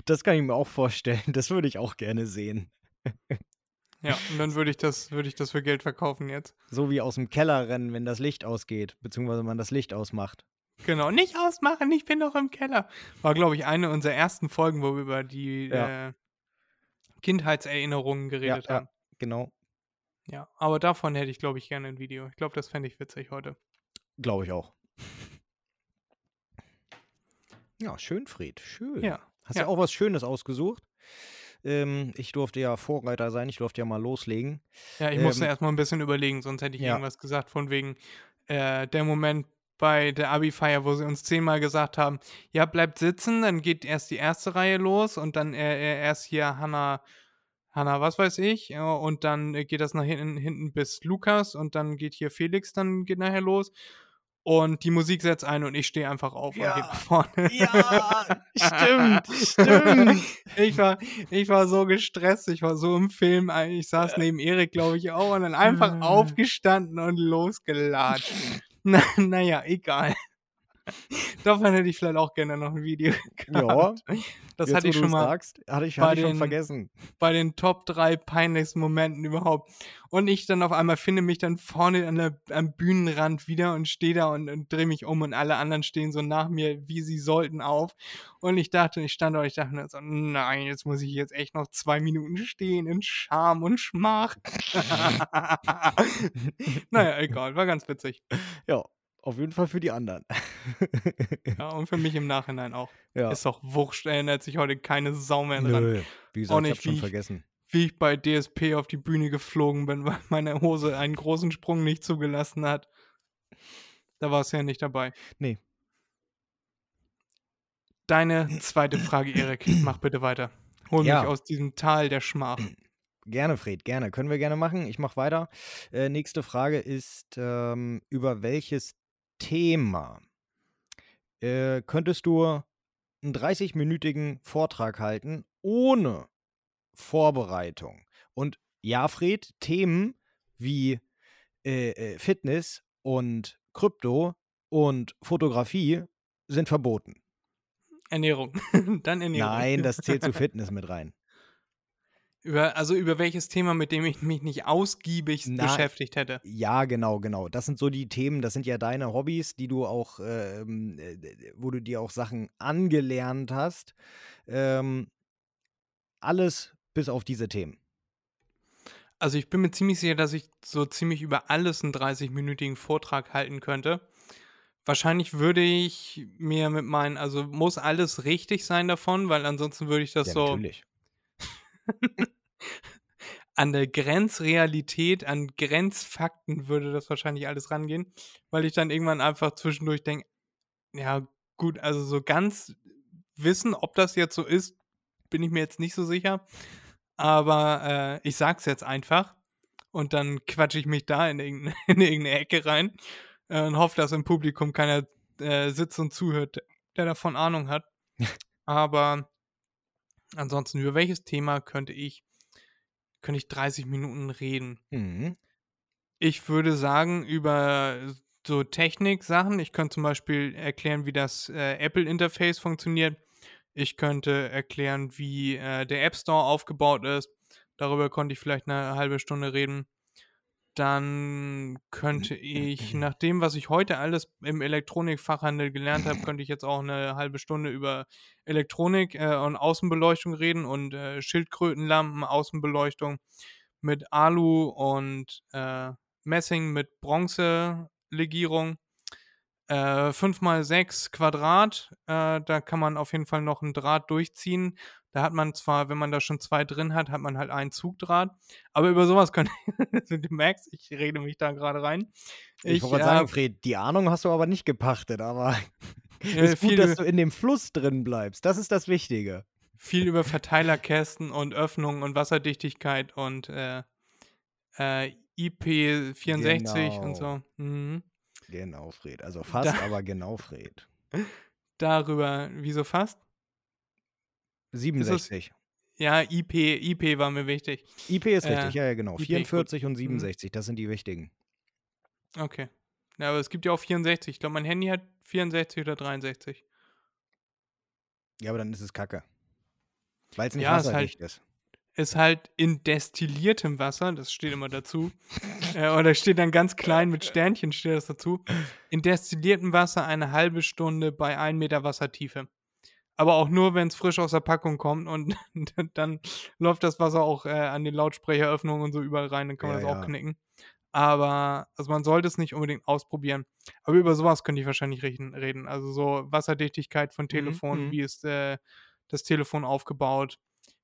Das kann ich mir auch vorstellen. Das würde ich auch gerne sehen. Ja, und dann würde ich das, würde ich das für Geld verkaufen jetzt. So wie aus dem Keller rennen, wenn das Licht ausgeht, beziehungsweise man das Licht ausmacht. Genau, nicht ausmachen, ich bin doch im Keller. War, glaube ich, eine unserer ersten Folgen, wo wir über die Ja. äh, Kindheitserinnerungen geredet ja. haben. Genau. Ja, aber davon hätte ich, glaube ich, gerne ein Video. Ich glaube, das fände ich witzig heute. Glaube ich auch. Ja, schön, Fred. Schön. Ja. Hast ja. ja auch was Schönes ausgesucht. Ähm, ich durfte ja Vorreiter sein, ich durfte ja mal loslegen. Ja, ich musste Ähm, erst mal ein bisschen überlegen, sonst hätte ich Ja. irgendwas gesagt von wegen, äh, der Moment bei der Abi-Feier, wo sie uns zehnmal gesagt haben: „Ja, bleibt sitzen“, dann geht erst die erste Reihe los und dann, äh, äh, erst hier Hannah Hannah was weiß ich, äh, und dann, geht das nach hinten hinten bis Lukas und dann geht hier Felix dann geht nachher los und die Musik setzt ein und ich stehe einfach auf und gehe Ja. nach vorne. Ja, stimmt, stimmt. *laughs* Ich war ich war so gestresst, ich war so im Film, ich saß neben Erik, glaube ich, auch und dann einfach Äh. aufgestanden und losgelatscht. Na na ja, egal. *laughs* Davon hätte ich vielleicht auch gerne noch 'n Video *laughs* Ja, gehabt. Das jetzt, hatte ich schon mal sagst, hatte ich hatte ich schon den vergessen. bei den Top 3 peinlichsten Momenten überhaupt. Und ich dann auf einmal finde mich dann vorne an der am Bühnenrand wieder und stehe da und und drehe mich um und alle anderen stehen so nach mir, wie sie sollten, auf. Und ich dachte ich stand da und ich dachte mir so: „Nein, jetzt muss ich jetzt echt noch 2 Minuten stehen in Scham und Schmach.“ *laughs* Na ja, egal, war ganz witzig. Ja, auf jeden Fall für die anderen. *laughs* Ja, und für mich im Nachhinein auch. Ja. Ist doch wurscht, erinnert sich heute keine Sau mehr dran. Nö, wie Auch gesagt, ich habe schon ich vergessen. wie ich bei DSP auf die Bühne geflogen bin, *laughs* weil meine Hose einen großen Sprung nicht zugelassen hat. Da warst du ja nicht dabei. Ne. Deine zweite Frage, Erik. *clears throat* Mach bitte weiter. Hol Ja. mich aus diesem Tal der Schmach. *clears throat* Gerne, Fred, gerne. Können wir gerne machen. Ich mache weiter. Äh, nächste Frage ist, ähm, über welches Thema äh, könntest du einen 30-minütigen Vortrag halten ohne Vorbereitung? Und ja, Fred, Themen wie äh, äh, Fitness und Krypto und Fotografie sind verboten. Ernährung. *laughs* Dann Ernährung. Nein, das zählt zu *laughs* Fitness mit rein. Über, also über welches Thema, mit dem ich *laughs* mich nicht ausgiebig Na- beschäftigt hätte. Ja, genau, genau. Das sind so die Themen, das sind ja deine Hobbys, die du auch, ähm, äh, wo du dir auch Sachen angelernt hast. Ähm, alles bis auf diese Themen. Also ich bin mir ziemlich sicher, dass ich so ziemlich über alles einen 30-minütigen Vortrag halten könnte. Wahrscheinlich würde ich mir mit meinen, also muss alles richtig sein davon, weil ansonsten würde ich das Ja, so natürlich. *laughs* an der Grenzrealität, an Grenzfakten würde das wahrscheinlich alles rangehen, weil ich dann irgendwann einfach zwischendurch denke, ja gut, also so ganz wissen, ob das jetzt so ist, bin ich mir jetzt nicht so sicher. Aber äh, ich sag's jetzt einfach und dann quatsche ich mich da in irgendeine, *laughs* in irgendeine Ecke rein äh, und hoffe, dass im Publikum keiner äh, sitzt und zuhört, der davon Ahnung hat. *laughs* Aber ansonsten, über welches Thema könnte ich, könnte ich 30 Minuten reden? Mhm. Ich würde sagen, über so Technik-Sachen. Ich könnte zum Beispiel erklären, wie das äh, Apple-Interface funktioniert. Ich könnte erklären, wie äh, der App Store aufgebaut ist. Darüber konnte ich vielleicht eine halbe Stunde reden. Dann könnte ich, nach dem, was ich heute alles im Elektronikfachhandel gelernt habe, könnte ich jetzt auch eine halbe Stunde über Elektronik äh, und Außenbeleuchtung reden und äh, Schildkrötenlampen, Außenbeleuchtung mit Alu und äh, Messing mit Bronzelegierung. Äh, 5x6 Quadrat, äh, da kann man auf jeden Fall noch einen Draht durchziehen. Da hat man zwar, wenn man da schon zwei drin hat, hat man halt einen Zugdraht. Aber über sowas könnte also *laughs* du merkst, ich rede mich da gerade rein. Ich, wollte äh, gerade sagen, Fred, die Ahnung hast du aber nicht gepachtet, aber *laughs* äh, ist gut, viel, dass du in dem Fluss drin bleibst. Das ist das Wichtige. viel über Verteilerkästen und Öffnungen und Wasserdichtigkeit und äh, äh, IP64 und so. Mhm. Genau, Fred. Also fast, Da- aber genau, Fred. *laughs* Darüber, wieso fast? 67. Ja, IP, IP war mir wichtig. IP ist Äh, richtig, ja, ja, genau. IP, gut. 44 und Mhm. 67, das sind die wichtigen. Okay. Ja, aber es gibt ja auch 64. Ich glaube, mein Handy hat 64 oder 63. Ja, aber dann ist es kacke. Weil es nicht Ja, ist halt- wasserdicht ist. Ist halt in destilliertem Wasser, das steht immer dazu. *laughs* äh, oder steht dann ganz klein mit Sternchen steht das dazu. In destilliertem Wasser eine halbe Stunde bei 1 Meter Wassertiefe. Aber auch nur, wenn es frisch aus der Packung kommt und *laughs* dann läuft das Wasser auch äh, an den Lautsprecheröffnungen und so überall rein, dann kann man Ja, das auch ja. knicken. Aber, also man sollte es nicht unbedingt ausprobieren. Aber über sowas könnte ich wahrscheinlich reden. Also so Wasserdichtigkeit von Telefonen, mhm. wie ist äh, das Telefon aufgebaut,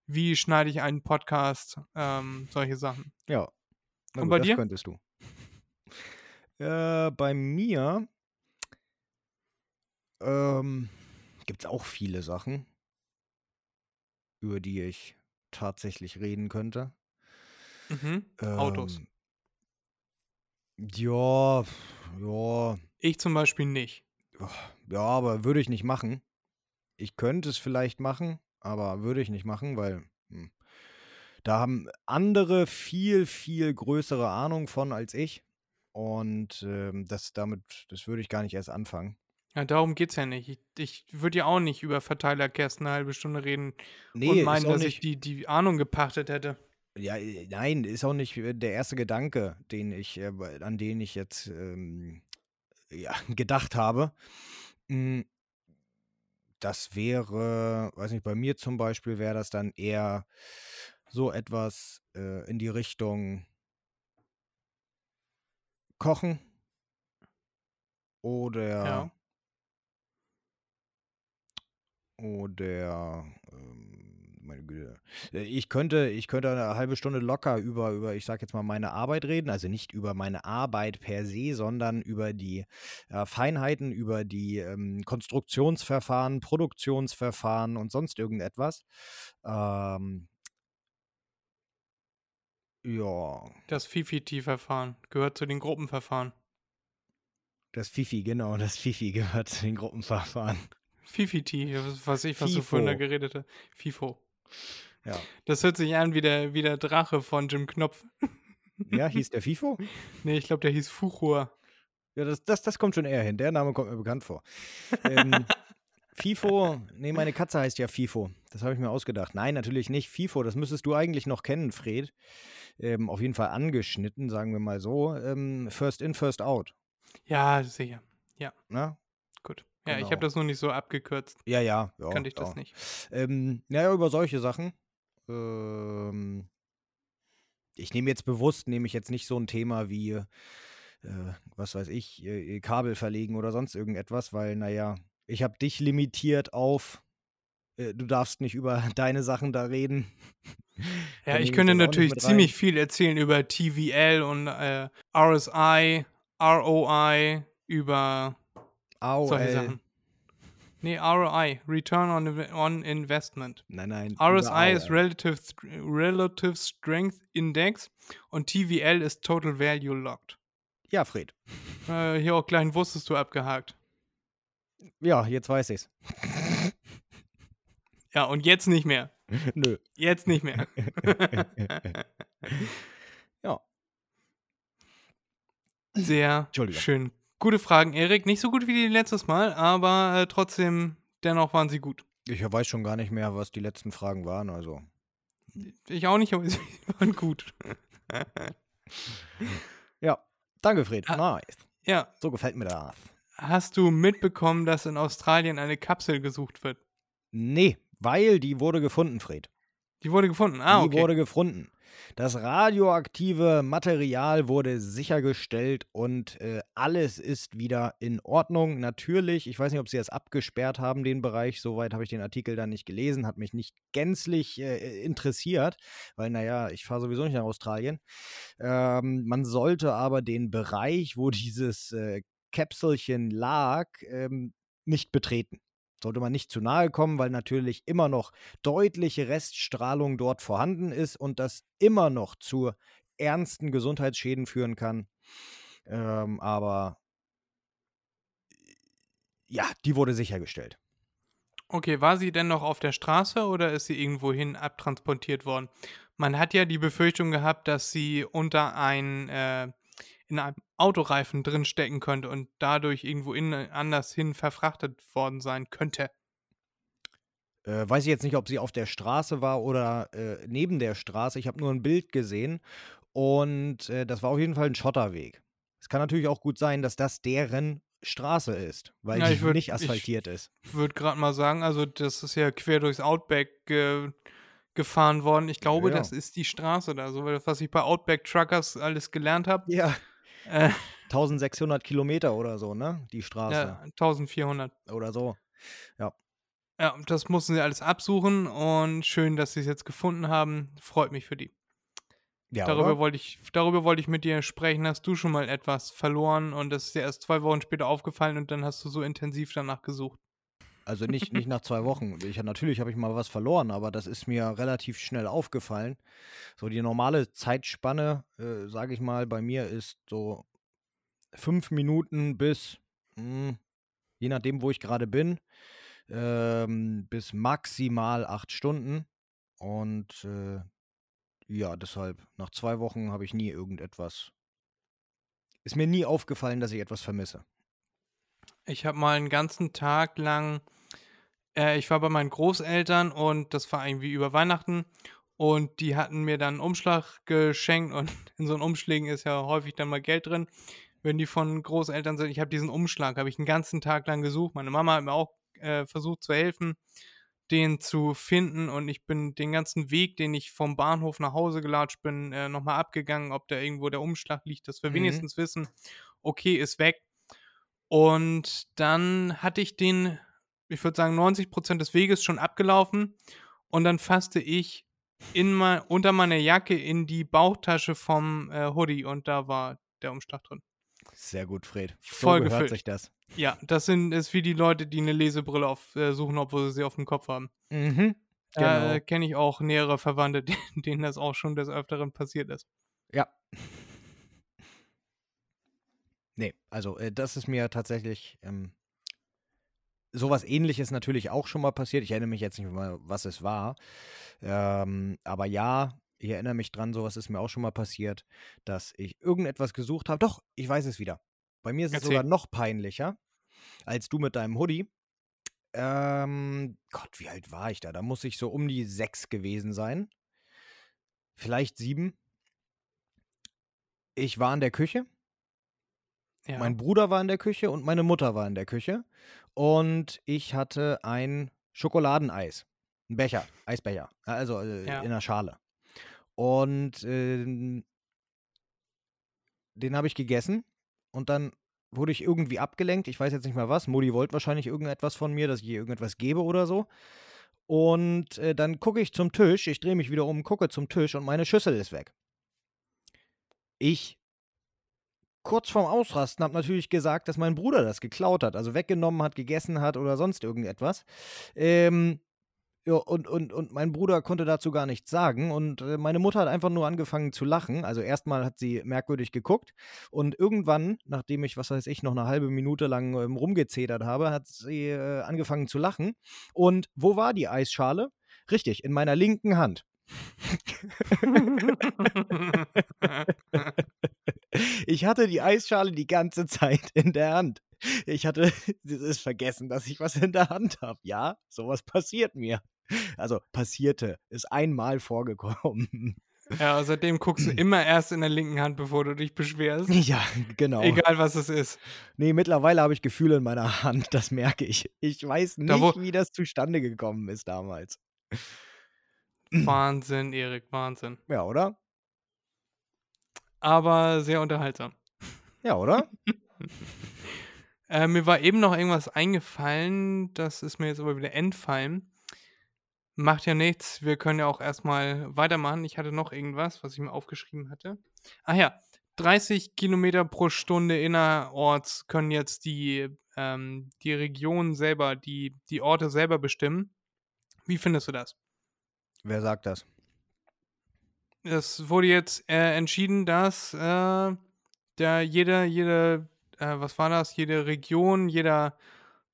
wie schneide ich einen Podcast, ähm, solche Sachen. Ja. Na Und gut, bei das dir? könntest du. Äh, bei mir ähm, gibt es auch viele Sachen, über die ich tatsächlich reden könnte. Mhm. Autos. Ähm, ja, ja, Ich zum Beispiel nicht. ja, aber würde ich nicht machen. Ich könnte es vielleicht machen, aber würde ich nicht machen, weil hm, da haben andere viel, viel größere Ahnung von als ich. Und ähm, das damit, das würde ich gar nicht erst anfangen. Ja, darum geht's ja nicht. Ich, ich würde ja auch nicht über Verteilerkästen eine halbe Stunde reden Nee, und meinen, dass nicht, ich die, die Ahnung gepachtet hätte. ja, äh, nein, ist auch nicht äh, der erste Gedanke, den ich, äh, an den ich jetzt ähm, ja, *laughs* gedacht habe. Mm, Das wäre, weiß nicht, bei mir zum Beispiel wäre das dann eher so etwas äh, in die Richtung Kochen oder Ja. Oder ähm, meine Güte. Äh, Ich könnte, ich könnte eine halbe Stunde locker über, über, ich sag jetzt mal, meine Arbeit reden. Also nicht über meine Arbeit per se, sondern über die äh, Feinheiten, über die ähm, Konstruktionsverfahren, Produktionsverfahren und sonst irgendetwas. Ähm, ja, Das FIFIT-Verfahren gehört zu den Gruppenverfahren. das Fifi, genau, das Fifi gehört zu den Gruppenverfahren. FIFIT, was ich, was du vorhin da FIFO. geredet hast. FIFO. Ja. Das hört sich an wie der, wie der Drache von Jim Knopf. Ja, *laughs* hieß der FIFO? Nee, ich glaube, der hieß Fuchur. Ja, das, das, das kommt schon eher hin. Der Name kommt mir bekannt vor. Ähm, *laughs* FIFO, nee, meine Katze heißt ja FIFO. Das habe ich mir ausgedacht. Nein, natürlich nicht. FIFO, das müsstest du eigentlich noch kennen, Fred. Ähm, auf jeden Fall angeschnitten, sagen wir mal so. Ähm, first in, first out. Ja, sicher. Na? Ja, ich Genau. habe das nur nicht so abgekürzt. Ja, ja. ja Kannte ich das ja. nicht. Ähm, naja, über solche Sachen. Ähm, ich nehme jetzt bewusst, nehme ich jetzt nicht so ein Thema wie, äh, was weiß ich, äh, Kabel verlegen oder sonst irgendetwas, weil, naja, ich habe dich limitiert auf, äh, du darfst nicht über *laughs* deine Sachen da reden. Ja, ich könnte das natürlich ziemlich viel erzählen über TVL und äh, RSI, ROI, über solche AOL. Sachen. Nee, ROI, Return on, on Investment. Nein, nein. RSI ist. Relative, Relative Strength Index und TVL ist Total Value Locked. Ja, Fred. Äh, hier auch klein wusstest du abgehakt. Ja, jetzt weiß ich's. *laughs* Ja, und jetzt nicht mehr. *laughs* Nö. Jetzt nicht mehr. *laughs* Ja. Sehr schön. Gute Fragen, Erik. Nicht so gut wie letztes Mal, aber äh, trotzdem, dennoch waren sie gut. Ich weiß schon gar nicht mehr, was die letzten Fragen waren, also. Ich auch nicht, aber sie *laughs* waren gut. *laughs* Ja. Danke, Fred. Ah. Nice. Ja, So gefällt mir das. hast du mitbekommen, dass in Australien eine Kapsel gesucht wird? Nee, weil die wurde gefunden, Fred. Die wurde gefunden. Ah, Die okay. wurde gefunden. Das radioaktive Material wurde sichergestellt und äh, alles ist wieder in Ordnung. Natürlich, ich weiß nicht, ob sie das abgesperrt haben, den Bereich. Soweit habe ich den Artikel dann nicht gelesen, hat mich nicht gänzlich äh, interessiert, weil, naja, ich fahre sowieso nicht nach Australien. Ähm, man sollte aber den Bereich, wo dieses äh, Käpselchen lag, ähm, nicht betreten. Sollte man nicht zu nahe kommen, weil natürlich immer noch deutliche Reststrahlung dort vorhanden ist und das immer noch zu ernsten Gesundheitsschäden führen kann. Ähm, aber ja, die wurde sichergestellt. Okay, war sie denn noch auf der Straße oder ist sie irgendwohin abtransportiert worden? Man hat ja die Befürchtung gehabt, dass sie unter ein, äh, in einem Autoreifen drin stecken könnte und dadurch irgendwo in, anders hin verfrachtet worden sein könnte. Äh, weiß ich jetzt nicht, ob sie auf der Straße war oder äh, neben der Straße. Ich habe nur ein Bild gesehen und äh, das war auf jeden Fall ein Schotterweg. Es kann natürlich auch gut sein, dass das deren Straße ist, weil Ja, die ich würd- nicht ich- asphaltiert ist. Ich würde gerade mal sagen, also das ist ja quer durchs Outback ge gefahren worden. Ich glaube, Ja. das ist die Straße da, so was ich bei Outback Truckers alles gelernt habe. Ja. Äh, 1600 Kilometer oder so, ne? Die Straße. ja, 1400. Oder so. Ja. Ja, das mussten sie alles absuchen und schön, dass sie es jetzt gefunden haben. Freut mich für die. Ja, darüber oder? wollte ich, darüber wollte ich mit dir sprechen. Hast du schon mal etwas verloren und das ist dir erst zwei Wochen später aufgefallen und dann hast du so intensiv danach gesucht. Also nicht, nicht nach zwei Wochen. Ich, natürlich habe ich mal was verloren, aber das ist mir relativ schnell aufgefallen. So die normale Zeitspanne, äh, sage ich mal, bei mir ist so fünf Minuten bis, mh, je nachdem, wo ich gerade bin, ähm, bis maximal acht Stunden. Und äh, ja, deshalb, nach zwei Wochen habe ich nie irgendetwas. Ist mir nie aufgefallen, dass ich etwas vermisse. Ich habe mal einen ganzen Tag lang, äh, ich war bei meinen Großeltern und das war irgendwie über Weihnachten und die hatten mir dann einen Umschlag geschenkt und *laughs* in so einen Umschlägen ist ja häufig dann mal Geld drin, wenn die von Großeltern sind. Ich habe diesen Umschlag, habe ich einen ganzen Tag lang gesucht. Meine Mama hat mir auch äh, versucht zu helfen, den zu finden und ich bin den ganzen Weg, den ich vom Bahnhof nach Hause gelatscht bin, äh, nochmal abgegangen, ob da irgendwo der Umschlag liegt, dass wir Mhm. wenigstens wissen, okay, ist weg. Und dann hatte ich den, ich würde sagen, 90% des Weges schon abgelaufen. Und dann fasste ich in mein, unter meiner Jacke in die Bauchtasche vom äh, Hoodie und da war der Umschlag drin. Sehr gut, Fred. So Voll gehört gefüllt. sich das. Ja, das sind ist wie die Leute, die eine Lesebrille auf, äh, suchen, obwohl sie sie auf dem Kopf haben. Mhm. Äh, Genau. Kenne ich auch nähere Verwandte, *laughs* denen das auch schon des Öfteren passiert ist. Ja. Nee, also äh, das ist mir tatsächlich ähm, sowas ähnliches natürlich auch schon mal passiert. Ich erinnere mich jetzt nicht mehr, was es war. Ähm, aber ja, ich erinnere mich dran, sowas ist mir auch schon mal passiert, dass ich irgendetwas gesucht habe. Doch, ich weiß es wieder. Bei mir ist es Erzähl. sogar noch peinlicher als du mit deinem Hoodie. Ähm, Gott, wie alt war ich da? Da muss ich so um die sechs gewesen sein. Vielleicht sieben. Ich war in der Küche. Ja. Mein Bruder war in der Küche und meine Mutter war in der Küche. Und ich hatte ein Schokoladeneis. Ein Becher, Eisbecher. Also äh, Ja. in einer Schale. Und ähm, den habe ich gegessen. Und dann wurde ich irgendwie abgelenkt. Ich weiß jetzt nicht mal was. Modi wollte wahrscheinlich irgendetwas von mir, dass ich ihr irgendetwas gebe oder so. Und äh, dann gucke ich zum Tisch. Ich drehe mich wieder um, gucke zum Tisch und meine Schüssel ist weg. Ich kurz vorm Ausrasten habe natürlich gesagt, dass mein Bruder das geklaut hat, also weggenommen hat, gegessen hat oder sonst irgendetwas. Ähm, ja, und, und, und mein Bruder konnte dazu gar nichts sagen und äh, meine Mutter hat einfach nur angefangen zu lachen. Also erstmal hat sie merkwürdig geguckt und irgendwann, nachdem ich, was weiß ich, noch eine halbe Minute lang ähm, rumgezedert habe, hat sie äh, angefangen zu lachen. Und wo war die Eisschale? Richtig, in meiner linken Hand. *laughs* *laughs* *laughs* Ich hatte die Eisschale die ganze Zeit in der Hand. Ich hatte *laughs* es vergessen, dass ich was in der Hand habe. Ja, sowas passiert mir. Also passierte, ist einmal vorgekommen. ja, seitdem guckst du immer erst in der linken Hand, bevor du dich beschwerst. *laughs* Ja, genau. Egal was es ist. Nee, mittlerweile habe ich Gefühle in meiner Hand, *laughs* das merke ich. Ich weiß nicht, Da wie das zustande gekommen ist damals. Wahnsinn, Erik, Wahnsinn. Ja, oder? Aber sehr unterhaltsam. Ja, oder? *laughs* Äh, mir war eben noch irgendwas eingefallen, das ist mir jetzt aber wieder entfallen. Macht ja nichts, wir können ja auch erstmal weitermachen. Ich hatte noch irgendwas, was ich mir aufgeschrieben hatte. Ach ja, 30 Kilometer pro Stunde innerorts können jetzt die, ähm, die Regionen selber, die, die Orte selber bestimmen. Wie findest du das? Wer sagt das? Es wurde jetzt äh, entschieden, dass äh, der jede, jede, äh, was war das? Jede Region, jeder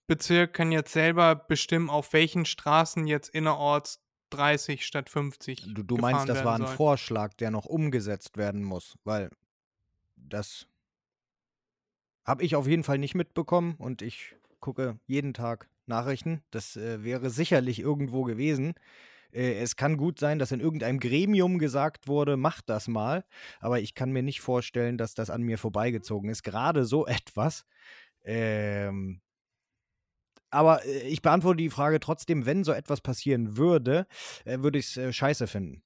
Bezirk kann jetzt selber bestimmen, auf welchen Straßen jetzt innerorts 30 statt 50. Du, du meinst, das war ein soll. Vorschlag, der noch umgesetzt werden muss, weil das habe ich auf jeden Fall nicht mitbekommen und ich gucke jeden Tag Nachrichten. Das äh, wäre sicherlich irgendwo gewesen. Äh, es kann gut sein, dass in irgendeinem Gremium gesagt wurde, macht das mal, aber ich kann mir nicht vorstellen, dass das an mir vorbeigezogen ist. Gerade so *laughs* etwas. Ähm, aber äh, ich beantworte die Frage trotzdem, wenn so etwas passieren würde, äh, würde ich es äh, scheiße finden.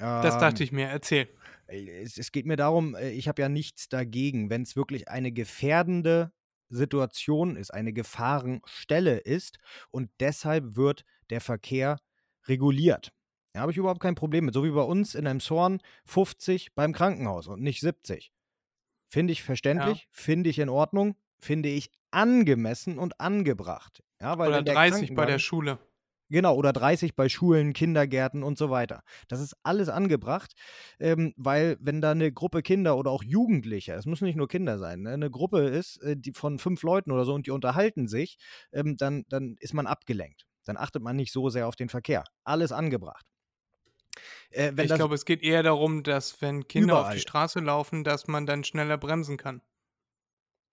Das dachte ich mir, erzähl. Es, es geht mir darum, ich habe ja nichts dagegen, wenn es wirklich eine gefährdende Gefahrensituation ist, eine Gefahrenstelle ist und deshalb wird der Verkehr reguliert. Da habe ich überhaupt kein Problem mit. So wie bei uns in einem Zorn 50 beim Krankenhaus und nicht 70. Finde ich verständlich, ja. finde ich in Ordnung, finde ich angemessen und angebracht. Ja, Oder 30 bei der Schule. Genau, oder 30 bei Schulen, Kindergärten und so weiter. Das ist alles angebracht, ähm, weil wenn da eine Gruppe Kinder oder auch Jugendliche, es müssen nicht nur Kinder sein, ne, eine Gruppe ist, äh, die von fünf Leuten oder so und die unterhalten sich, ähm, dann, dann ist man abgelenkt. Dann achtet man nicht so sehr auf den Verkehr. Alles angebracht. Äh, ich glaube, es geht eher darum, dass wenn Kinder überall. auf die Straße laufen, dass man dann schneller bremsen kann.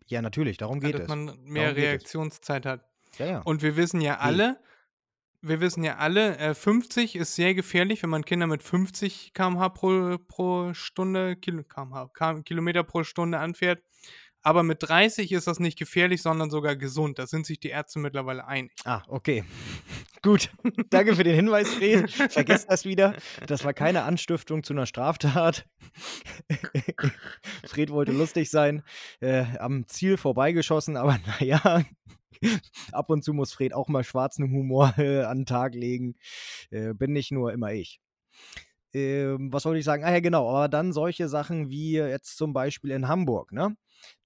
Ja, natürlich, darum geht dass es. Dass man mehr Reaktionszeit hat. Ja, ja. Und wir wissen ja alle, wir wissen ja alle, äh, 50 ist sehr gefährlich, wenn man Kinder mit 50 km/h pro, pro Stunde, Kil km/h, Kilometer pro Stunde anfährt. Aber mit 30 ist das nicht gefährlich, sondern sogar gesund. Da sind sich die Ärzte mittlerweile einig. Ah, okay. *laughs* Gut. Danke für den Hinweis, Fred. Vergesst das wieder. Das war keine Anstiftung zu einer Straftat. *laughs* Fred wollte lustig sein, äh, am Ziel vorbeigeschossen, aber naja, Ab und zu muss Fred auch mal schwarzen Humor äh, an den Tag legen. Äh, bin nicht nur immer ich. Ähm, was wollte ich sagen? Ah ja, genau. Aber dann solche Sachen wie jetzt zum Beispiel in Hamburg, ne?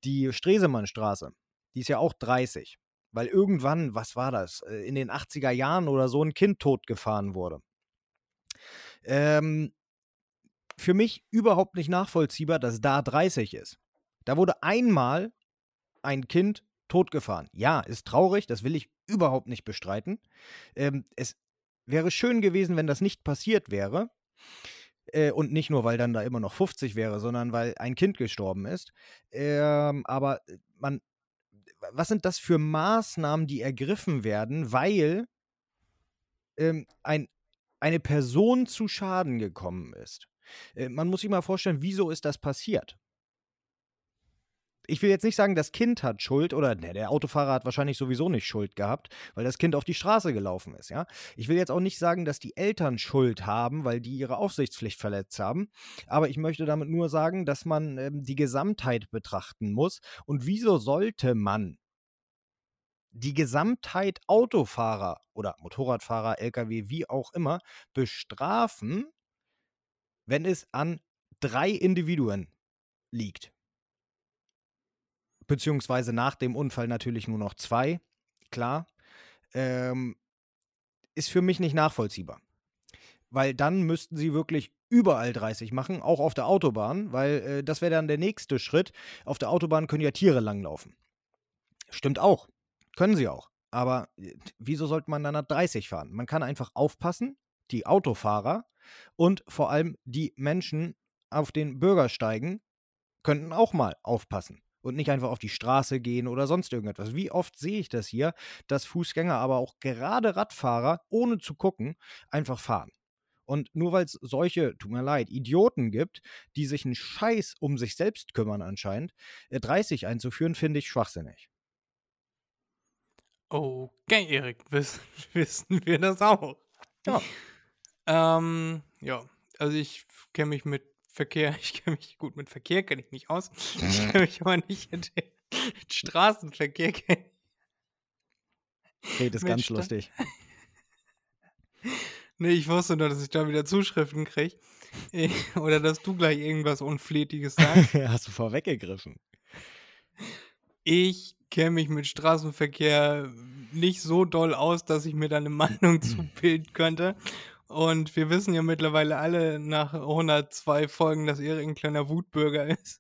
Die Stresemannstraße, die ist ja auch 30. Weil irgendwann, was war das, äh, in den 80er Jahren oder so ein Kind totgefahren wurde. Ähm, für mich überhaupt nicht nachvollziehbar, dass da 30 ist. Da wurde einmal ein Kind totgefahren. Ja, ist traurig, das will ich überhaupt nicht bestreiten. Ähm, es wäre schön gewesen, wenn das nicht passiert wäre. Äh, und nicht nur, weil dann da immer noch 50 wäre, sondern weil ein Kind gestorben ist. Ähm, aber äh, man, was sind das für Maßnahmen, die ergriffen werden, weil ähm, ein, eine Person zu Schaden gekommen ist? Äh, man muss sich mal vorstellen, wieso ist das passiert? Ich will jetzt nicht sagen, das Kind hat Schuld oder ne, der Autofahrer hat wahrscheinlich sowieso nicht Schuld gehabt, weil das Kind auf die Straße gelaufen ist, ja. Ich will jetzt auch nicht sagen, dass die Eltern Schuld haben, weil die ihre Aufsichtspflicht verletzt haben, aber ich möchte damit nur sagen, dass man ähm, die Gesamtheit betrachten muss. Und wieso sollte man die Gesamtheit Autofahrer oder Motorradfahrer, Lkw, wie auch immer, bestrafen, wenn es an drei Individuen liegt beziehungsweise nach dem Unfall natürlich nur noch zwei, klar, ähm, ist für mich nicht nachvollziehbar. Weil dann müssten sie wirklich überall 30 machen, auch auf der Autobahn, weil äh, das wäre dann der nächste Schritt. Auf der Autobahn können ja Tiere langlaufen. Stimmt auch. Können sie auch. Aber äh, wieso sollte man dann nach 30 fahren? Man kann einfach aufpassen, die Autofahrer und vor allem die Menschen auf den Bürgersteigen könnten auch mal aufpassen und nicht einfach auf die Straße gehen oder sonst irgendetwas. Wie oft sehe ich das hier, dass Fußgänger, aber auch gerade Radfahrer, ohne zu gucken, einfach fahren. Und nur weil es solche, tut mir leid, Idioten gibt, die sich einen Scheiß um sich selbst kümmern anscheinend, 30 äh, einzuführen, finde ich schwachsinnig. Okay, Erik, *laughs* wissen, wissen wir das auch. Ja. ähm, ja, also ich kenne mich mit Verkehr, *laughs* ich kenne mich gut mit Verkehr, kenne ich mich aus. Ich mhm. kenne mich aber nicht mit, *laughs* Straßenverkehr. Okay, das ist ganz Sta lustig. *laughs* nee, ich wusste nur, dass ich da wieder Zuschriften kriege. Oder dass du gleich irgendwas Unflätiges sagst. Hast du vorweggegriffen. Ich kenne mich mit Straßenverkehr nicht so doll aus, dass ich mir da eine Meinung zu bilden könnte. Und wir wissen ja mittlerweile alle nach 102 Folgen, dass Erik ein kleiner Wutbürger *laughs* ist.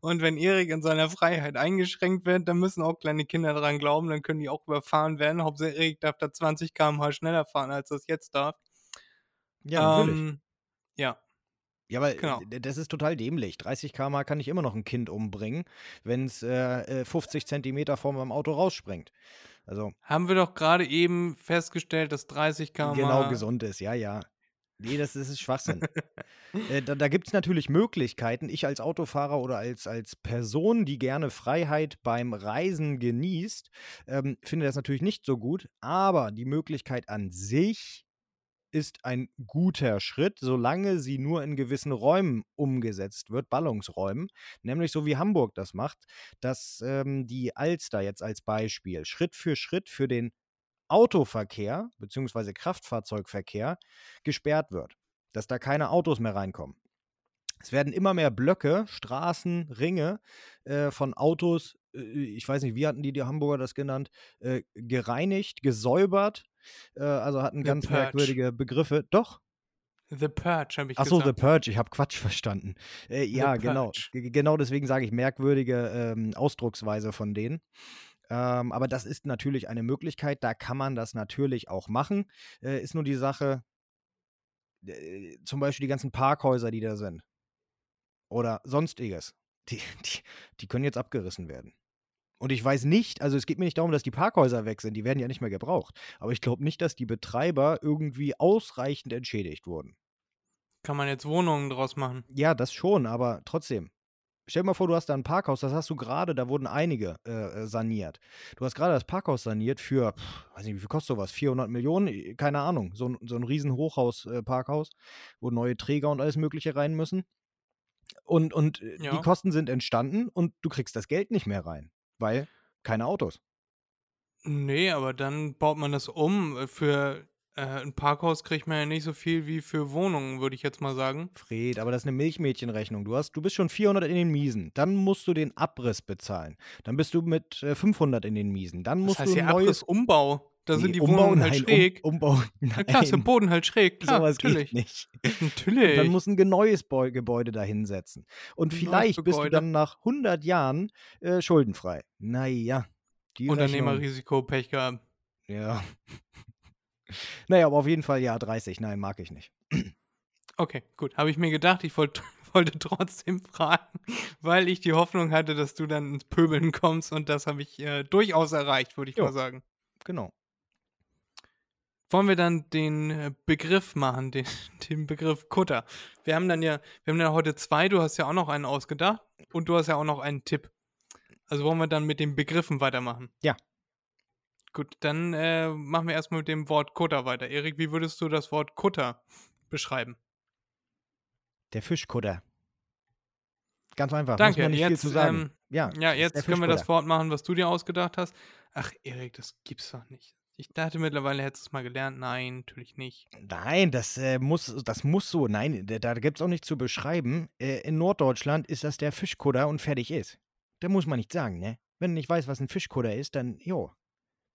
Und wenn Erik in seiner Freiheit eingeschränkt wird, dann müssen auch kleine Kinder daran glauben, dann können die auch überfahren werden. Hauptsache Erik darf da 20 km/h schneller fahren, als das jetzt darf. Ja, natürlich. Ähm, ja. Ja, weil genau. das ist total dämlich. 30 km kann ich immer noch ein Kind umbringen, wenn es äh, 50 Zentimeter vor meinem Auto rausspringt. Also haben wir doch gerade eben festgestellt, dass 30 km genau gesund ist. Ja, ja. Nee, das, das ist Schwachsinn. äh, da da gibt es natürlich Möglichkeiten. Ich als Autofahrer oder als, als Person, die gerne Freiheit beim Reisen genießt, ähm, finde das natürlich nicht so gut. Aber die Möglichkeit an sich ist ein guter Schritt, solange sie nur in gewissen Räumen umgesetzt wird, Ballungsräumen, nämlich so wie Hamburg das macht, dass ähm, die Alster jetzt als Beispiel Schritt für Schritt für den Autoverkehr bzw. Kraftfahrzeugverkehr gesperrt wird, dass da keine Autos mehr reinkommen. Es werden immer mehr Blöcke, Straßen, Ringe äh, von Autos, ich weiß nicht, wie hatten die die Hamburger das genannt, äh, gereinigt, gesäubert. Äh, also hatten The ganz Purge. merkwürdige Begriffe. Doch. The Purge, habe ich Achso, The gesagt. Purge, ich habe Quatsch verstanden. Äh, ja, genau. G- Genau deswegen sage ich merkwürdige ähm, Ausdrucksweise von denen. Ähm, aber das ist natürlich eine Möglichkeit, da kann man das natürlich auch machen. Äh, ist nur die Sache, äh, zum Beispiel die ganzen Parkhäuser, die da sind. Oder sonstiges. Die, die, die können jetzt abgerissen werden. Und ich weiß nicht, also es geht mir nicht darum, dass die Parkhäuser weg sind, die werden ja nicht mehr gebraucht. Aber ich glaube nicht, dass die Betreiber irgendwie ausreichend entschädigt wurden. Kann man jetzt Wohnungen draus machen? Ja, das schon, aber trotzdem. Stell dir mal vor, du hast da ein Parkhaus, das hast du gerade, da wurden einige äh, äh, saniert. Du hast gerade das Parkhaus saniert für, pff, weiß nicht, wie viel kostet sowas? 400 Millionen? Äh, Keine Ahnung. So ein, so ein riesen Hochhaus-Parkhaus, wo neue Träger und alles Mögliche rein müssen. Und, und äh, Ja. die Kosten sind entstanden und du kriegst das Geld nicht mehr rein, weil keine Autos. Nee, aber dann baut man das um. Äh, Für äh, ein Parkhaus kriegt man ja nicht so viel wie für Wohnungen, würde ich jetzt mal sagen. Fred, aber das ist eine Milchmädchenrechnung. Du, hast, du bist schon 400 in den Miesen. Dann musst du den Abriss bezahlen. Dann bist du mit äh, 500 in den Miesen. Dann Das musst heißt du ein neues Abriss-Umbau. Da Nee, sind die Umbau, Wohnungen halt nein, schräg. Um, Umbau, Na klar, ist *laughs* der nein. Boden halt schräg. Klar, Sowas natürlich. geht nicht. Natürlich. Dann muss ein neues Gebäude da hinsetzen. Und vielleicht bist du dann nach 100 Jahren äh, schuldenfrei. Naja, Unternehmerrisiko, Pech gehabt. Ja. *laughs* naja, aber auf jeden Fall ja 30. Nein, mag ich nicht. Okay, gut. Habe ich mir gedacht, ich wollt, *laughs* wollte trotzdem fragen, weil ich die Hoffnung hatte, dass du dann ins Pöbeln kommst und das habe ich äh, durchaus erreicht, würde ich Jo. mal sagen. Genau. Wollen wir dann den äh, Begriff machen, den, *laughs* den Begriff Kutter? Wir haben dann ja, wir haben ja heute zwei, du hast ja auch noch einen ausgedacht und du hast ja auch noch einen Tipp. Also wollen wir dann mit den Begriffen weitermachen? Ja. Gut, dann äh, machen wir erstmal mit dem Wort Kutter weiter. Erik, wie würdest du das Wort Kutter beschreiben? Der Fischkutter. Ganz einfach. Danke, Muss nicht viel jetzt, zu sagen. ähm, ja, Ja, jetzt können wir das. Wort machen, was du dir ausgedacht hast. Ach, Erik, das gibt's doch nicht. Ich dachte mittlerweile, hättest du es mal gelernt. Nein, natürlich nicht. Nein, das, äh, muss, das muss so. Nein, da, da gibt es auch nichts zu beschreiben. Äh, in Norddeutschland ist das der Fischkutter und fertig ist. Da muss man nicht sagen, ne? Wenn du nicht weißt, was ein Fischkutter ist, dann, jo,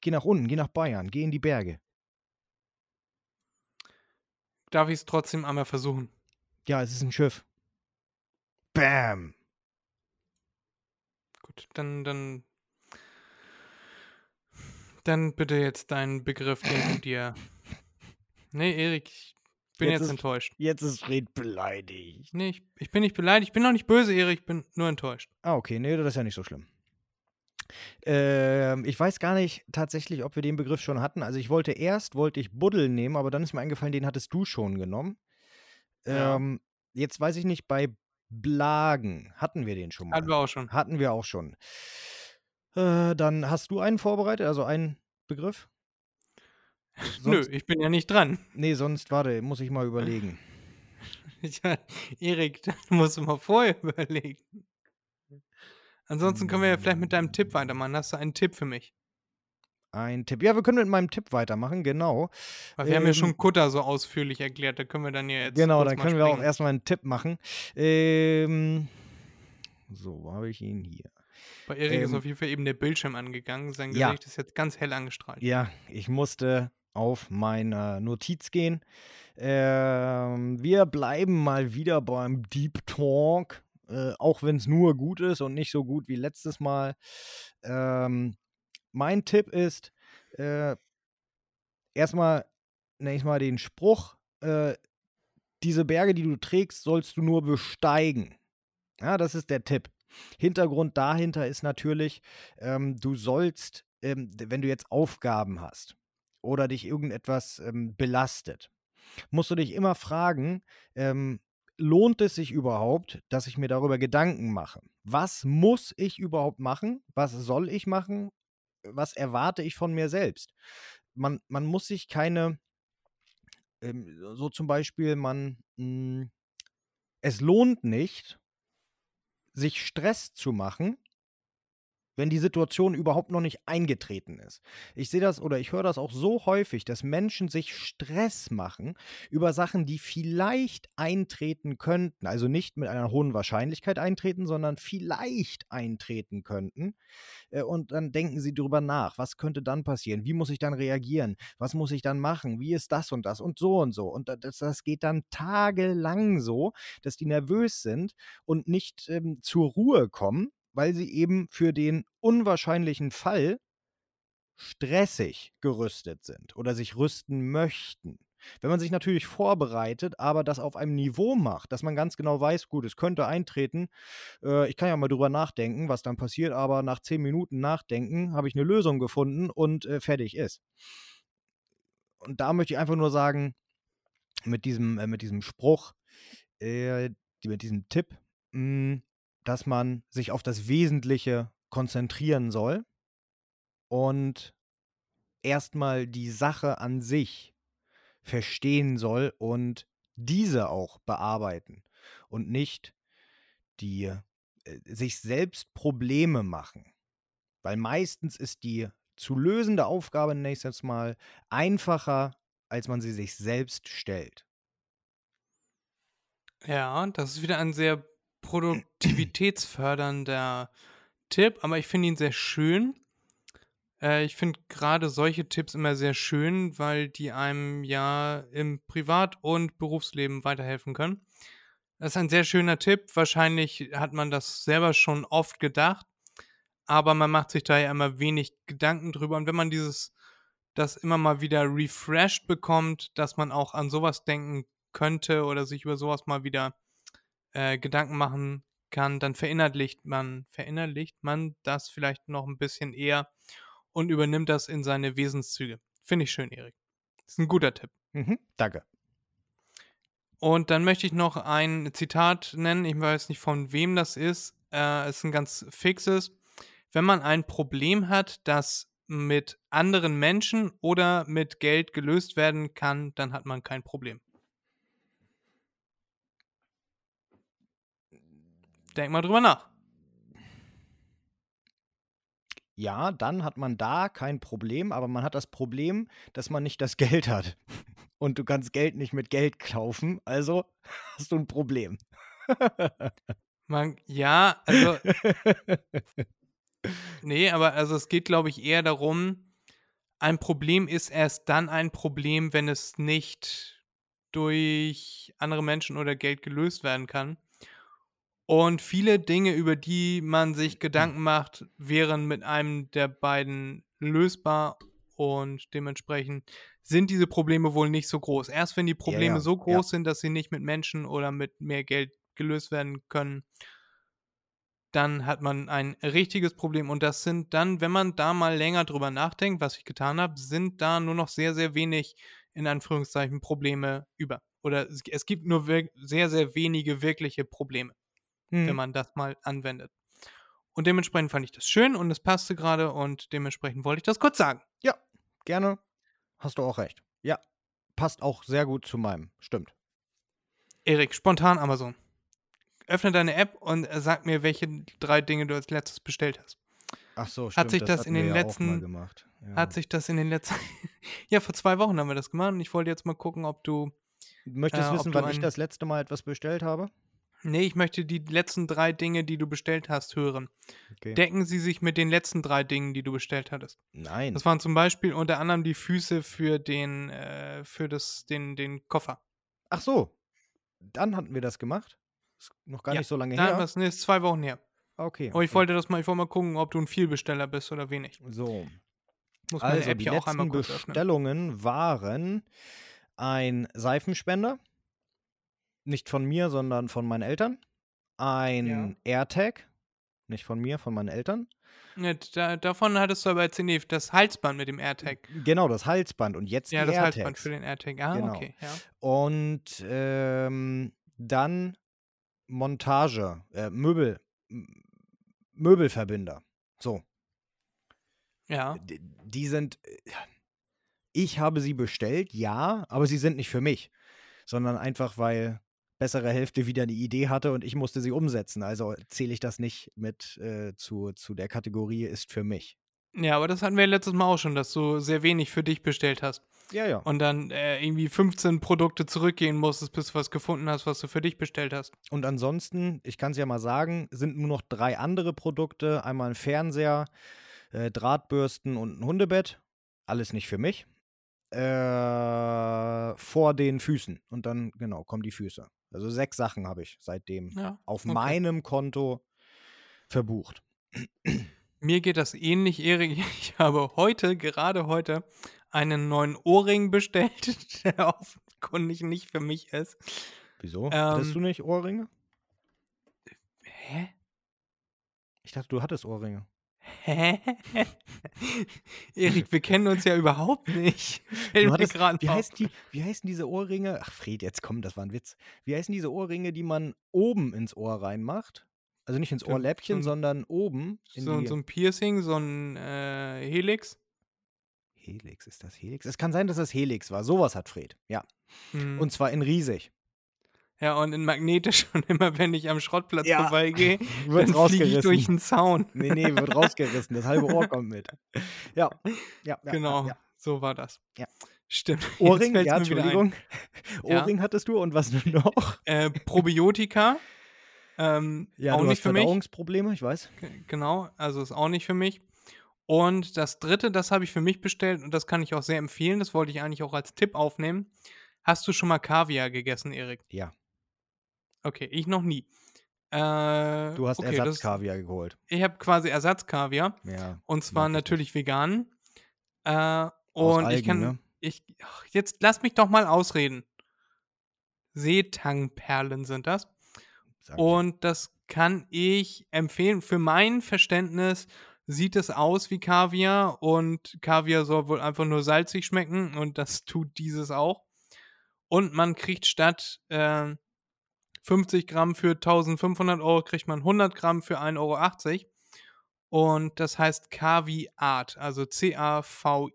geh nach unten, geh nach Bayern, geh in die Berge. Darf ich es trotzdem einmal versuchen? Ja, es ist ein Schiff. Bam. Gut, dann, dann. Dann bitte jetzt deinen Begriff, den du dir. *laughs* Nee, Erik, ich bin Jetzt jetzt, ist- enttäuscht. Jetzt ist Fred beleidigt. Nee, ich, ich bin nicht beleidigt. Ich bin auch nicht böse, Erik. Ich bin nur enttäuscht. Ah, okay, nee, das ist ja nicht so schlimm. Ähm, ich weiß gar nicht tatsächlich, ob wir den Begriff schon hatten. Also ich wollte erst, wollte ich Buddel nehmen, aber dann ist mir eingefallen, den hattest du schon genommen. Ja. Ähm, jetzt weiß ich nicht, bei Blagen hatten wir den schon mal. Hatten wir auch schon. Hatten wir auch schon. Äh, dann hast du einen vorbereitet, also einen Begriff? *laughs* Nö, Sonst, ich bin ja nicht dran. Nee, sonst, warte, muss ich mal überlegen. *laughs* Ja, Erik, *laughs* da musst du mal vorher überlegen. Ansonsten können wir ja vielleicht mit deinem Tipp weitermachen. Hast du einen Tipp für mich? Ein Tipp. Ja, wir können mit meinem Tipp weitermachen, genau. Weil wir haben ja Ähm, schon Kutter so ausführlich erklärt. Da können wir dann ja jetzt. Genau, dann können wir auch springen. erstmal einen Tipp machen. Ähm, so, wo habe ich ihn hier? Bei Erik ist ähm, auf jeden Fall eben der Bildschirm angegangen. Sein ja. Gesicht ist jetzt ganz hell angestrahlt. Ja, ich musste auf meine Notiz gehen. Ähm, wir bleiben mal wieder beim Deep Talk, äh, auch wenn es nur gut ist und nicht so gut wie letztes Mal. Ähm, mein Tipp ist, äh, erstmal nenne ich mal den Spruch, äh, diese Berge, die du trägst, sollst du nur besteigen. Ja, das ist der Tipp. Hintergrund dahinter ist natürlich, ähm, du sollst, ähm, wenn du jetzt Aufgaben hast oder dich irgendetwas ähm, belastet, musst du dich immer fragen, ähm, lohnt es sich überhaupt, dass ich mir darüber Gedanken mache? Was muss ich überhaupt machen? Was soll ich machen? Was erwarte ich von mir selbst? Man, man muss sich keine ähm, so zum Beispiel, man, mh, es lohnt nicht, sich Stress zu machen, wenn die Situation überhaupt noch nicht eingetreten ist. Ich sehe das oder ich höre das auch so häufig, dass Menschen sich Stress machen über Sachen, die vielleicht eintreten könnten. Also nicht mit einer hohen Wahrscheinlichkeit eintreten, sondern vielleicht eintreten könnten. Äh, und dann denken sie drüber nach. Was könnte dann passieren? Wie muss ich dann reagieren? Was muss ich dann machen? Wie ist das und das und so und so? Und das, das geht dann tagelang so, dass die nervös sind und nicht ähm, zur Ruhe kommen weil sie eben für den unwahrscheinlichen Fall stressig gerüstet sind oder sich rüsten möchten. Wenn man sich natürlich vorbereitet, aber das auf einem Niveau macht, dass man ganz genau weiß, gut, es könnte eintreten, äh, ich kann ja mal drüber nachdenken, was dann passiert, aber nach zehn Minuten Nachdenken habe ich eine Lösung gefunden und äh, fertig ist. Und da möchte ich einfach nur sagen, mit diesem, äh, mit diesem Spruch, äh, mit diesem Tipp, mh, hm, dass man sich auf das Wesentliche konzentrieren soll und erstmal die Sache an sich verstehen soll und diese auch bearbeiten und nicht die äh, sich selbst Probleme machen. Weil meistens ist die zu lösende Aufgabe nächstes Mal einfacher, als man sie sich selbst stellt. Ja, das ist wieder ein sehr produktivitätsfördernder Tipp, aber ich finde ihn sehr schön. Äh, ich finde gerade solche Tipps immer sehr schön, weil die einem ja im Privat- und Berufsleben weiterhelfen können. Das ist ein sehr schöner Tipp. Wahrscheinlich hat man das selber schon oft gedacht, aber man macht sich da ja immer wenig Gedanken drüber. Und wenn man dieses, das immer mal wieder refreshed bekommt, dass man auch an sowas denken könnte oder sich über sowas mal wieder äh, Gedanken machen kann, dann verinnerlicht man, verinnerlicht man das vielleicht noch ein bisschen eher und übernimmt das in seine Wesenszüge. Finde ich schön, Erik. Das ist ein guter Tipp. Mhm, danke. Und dann möchte ich noch ein Zitat nennen. Ich weiß nicht, von wem das ist. Äh, es ist ein ganz fixes. Wenn man ein Problem hat, das mit anderen Menschen oder mit Geld gelöst werden kann, dann hat man kein Problem. Denk mal drüber nach. Ja, dann hat man da kein Problem, aber man hat das Problem, dass man nicht das Geld hat. *laughs* Und du kannst Geld nicht mit Geld kaufen, also *laughs* hast du ein Problem. *laughs* Man, ja, also. nee, aber also es geht, glaube ich, eher darum, ein Problem ist erst dann ein Problem, wenn es nicht durch andere Menschen oder Geld gelöst werden kann. Und viele Dinge, über die man sich Gedanken macht, wären mit einem der beiden lösbar und dementsprechend sind diese Probleme wohl nicht so groß. Erst wenn die Probleme ja, ja. so groß ja. sind, dass sie nicht mit Menschen oder mit mehr Geld gelöst werden können, dann hat man ein richtiges Problem. Und das sind dann, wenn man da mal länger drüber nachdenkt, was ich getan habe, sind da nur noch sehr, sehr wenig, in Anführungszeichen, Probleme über. Oder es, es gibt nur sehr, sehr wenige wirkliche Probleme mhm. wenn man das mal anwendet. Und dementsprechend fand ich das schön und es passte gerade und dementsprechend wollte ich das kurz sagen. Ja, gerne. Hast du auch recht. Ja, passt auch sehr gut zu meinem. Stimmt. Erik, spontan Amazon. Öffne deine App und sag mir, welche drei Dinge du als letztes bestellt hast. Ach so, stimmt. Hat sich das, das in den ja letzten ja. hat sich das in den letzten *laughs* ja vor zwei Wochen haben wir das gemacht und ich wollte jetzt mal gucken, ob du möchtest äh, wissen, wann ich das letzte Mal etwas bestellt habe. Nee, ich möchte die letzten drei Dinge, die du bestellt hast, hören. Okay. Decken sie sich mit den letzten drei Dingen, die du bestellt hattest? Nein. Das waren zum Beispiel unter anderem die Füße für den, äh, für das, den, den Koffer. Ach so. Dann hatten wir das gemacht. Ist noch gar ja, nicht so lange her. Das nee, ist zwei Wochen her. Okay. Aber ich wollte das mal, ich wollte mal gucken, ob du ein Vielbesteller bist oder wenig. So. Muss also, App die letzten Bestellungen waren ein Seifenspender nicht von mir, sondern von meinen Eltern. Ein ja. AirTag, nicht von mir, von meinen Eltern. Ja, da, davon hattest du aber erzählt, nee, das Halsband mit dem AirTag. Genau, das Halsband und jetzt ja, das AirTags. Halsband für den AirTag. Ah, genau. okay. Ja. Und ähm, dann Montage, äh, Möbel, Möbelverbinder. So. Ja. Die, die sind, Ich habe sie bestellt, ja, aber sie sind nicht für mich, sondern einfach, weil bessere Hälfte wieder eine Idee hatte und ich musste sie umsetzen. Also zähle ich das nicht mit äh, zu, zu der Kategorie ist für mich. Ja, aber das hatten wir letztes Mal auch schon, dass du sehr wenig für dich bestellt hast. Ja, ja. Und dann äh, irgendwie 15 Produkte zurückgehen musstest, bis du was gefunden hast, was du für dich bestellt hast. Und ansonsten, ich kann es ja mal sagen, sind nur noch drei andere Produkte. Einmal ein Fernseher, äh, Drahtbürsten und ein Hundebett. Alles nicht für mich. Äh, vor den Füßen. Und dann, genau, kommen die Füße. Also sechs Sachen habe ich seitdem Ja, auf okay. meinem Konto verbucht. Mir geht das ähnlich, Erik. *laughs* Ich habe heute, gerade heute, einen neuen Ohrring bestellt, *laughs* der offenkundig nicht für mich ist. Wieso? Ähm, Hattest du nicht Ohrringe? Hä? Ich dachte, du hattest Ohrringe. Hä? *laughs* Erik, wir kennen uns ja überhaupt nicht. Hattest, wie, heißt die, wie heißen diese Ohrringe? Ach, Fred, jetzt komm, das war ein Witz. Wie heißen diese Ohrringe, die man oben ins Ohr reinmacht? Also nicht ins Ohrläppchen, so sondern oben in So, so ein Piercing, so ein äh, Helix. Helix, ist das Helix? Es kann sein, dass das Helix war. Sowas hat Fred, ja. Hm. Und zwar in riesig. Ja, und in magnetisch *laughs* und immer, wenn ich am Schrottplatz Ja. vorbeigehe, *laughs* Wird fliege ich rausgerissen. durch den Zaun. Nee, nee, wird rausgerissen. Das halbe Ohr kommt mit. Ja, ja, ja. genau, Ja, so war das. Ja. Stimmt. *laughs* Ohrring, ja. Entschuldigung. Ohrring hattest du und was noch? Äh, Probiotika. Ähm, Ja, auch nicht für mich. Verdauungsprobleme, ich weiß. Genau, also ist auch nicht für mich. Und das dritte, das habe ich für mich bestellt und das kann ich auch sehr empfehlen. Das wollte ich eigentlich auch als Tipp aufnehmen. Hast du schon mal Kaviar gegessen, Erik? Ja, Okay, ich noch nie. Äh, du hast okay, Ersatzkaviar geholt. Ich habe quasi Ersatzkaviar Ja. und zwar ich natürlich vegan. Äh, und ich Algen, kann, ne? ich, ach, jetzt lass mich doch mal ausreden. Seetangperlen sind das. Ich. Und das kann ich empfehlen. Für mein Verständnis sieht es aus wie Kaviar und Kaviar soll wohl einfach nur salzig schmecken und das tut dieses auch. Und man kriegt statt äh, 50 Gramm für 1500 Euro, kriegt man 100 Gramm für 1,80 Euro. Und das heißt Kavi-Art, also C-A-V-I-A-R-T.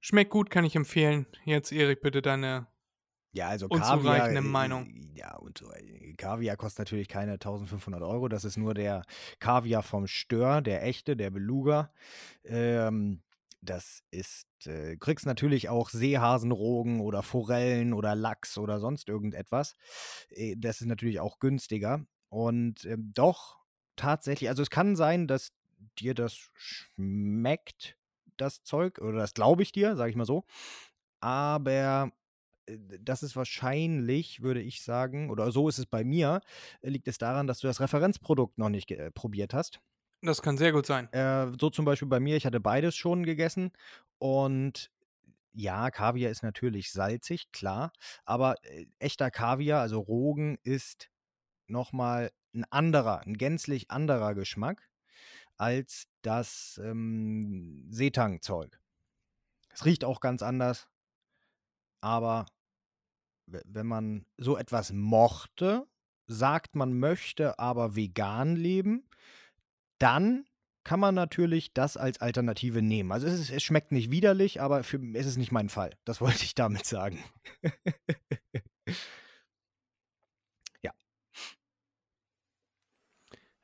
Schmeckt gut, kann ich empfehlen. Jetzt, Erik, bitte deine Ja, also Kaviar. äh, Meinung. Ja, und so, äh, Kaviar kostet natürlich keine 1500 Euro. Das ist nur der Kaviar vom Stör, der echte, der Beluga. Ähm, das ist, äh, kriegst natürlich auch Seehasenrogen oder Forellen oder Lachs oder sonst irgendetwas. Äh, das ist natürlich auch günstiger. Und ähm, doch, tatsächlich, also es kann sein, dass dir das schmeckt, das Zeug, oder das glaube ich dir, sage ich mal so. Aber äh, das ist wahrscheinlich, würde ich sagen, oder so ist es bei mir, äh, liegt es daran, dass du das Referenzprodukt noch nicht äh, probiert hast. Das kann sehr gut sein. Äh, so zum Beispiel bei mir, ich hatte beides schon gegessen und ja, Kaviar ist natürlich salzig, klar, aber äh, echter Kaviar, also Rogen, ist nochmal ein anderer, ein gänzlich anderer Geschmack als das ähm, Seetang-Zeug. Es riecht auch ganz anders, aber we- wenn man so etwas mochte, sagt, man möchte aber vegan leben, dann kann man natürlich das als Alternative nehmen. Also es, ist, es schmeckt nicht widerlich, aber für, es ist nicht mein Fall. Das *laughs* wollte ich damit sagen. *laughs*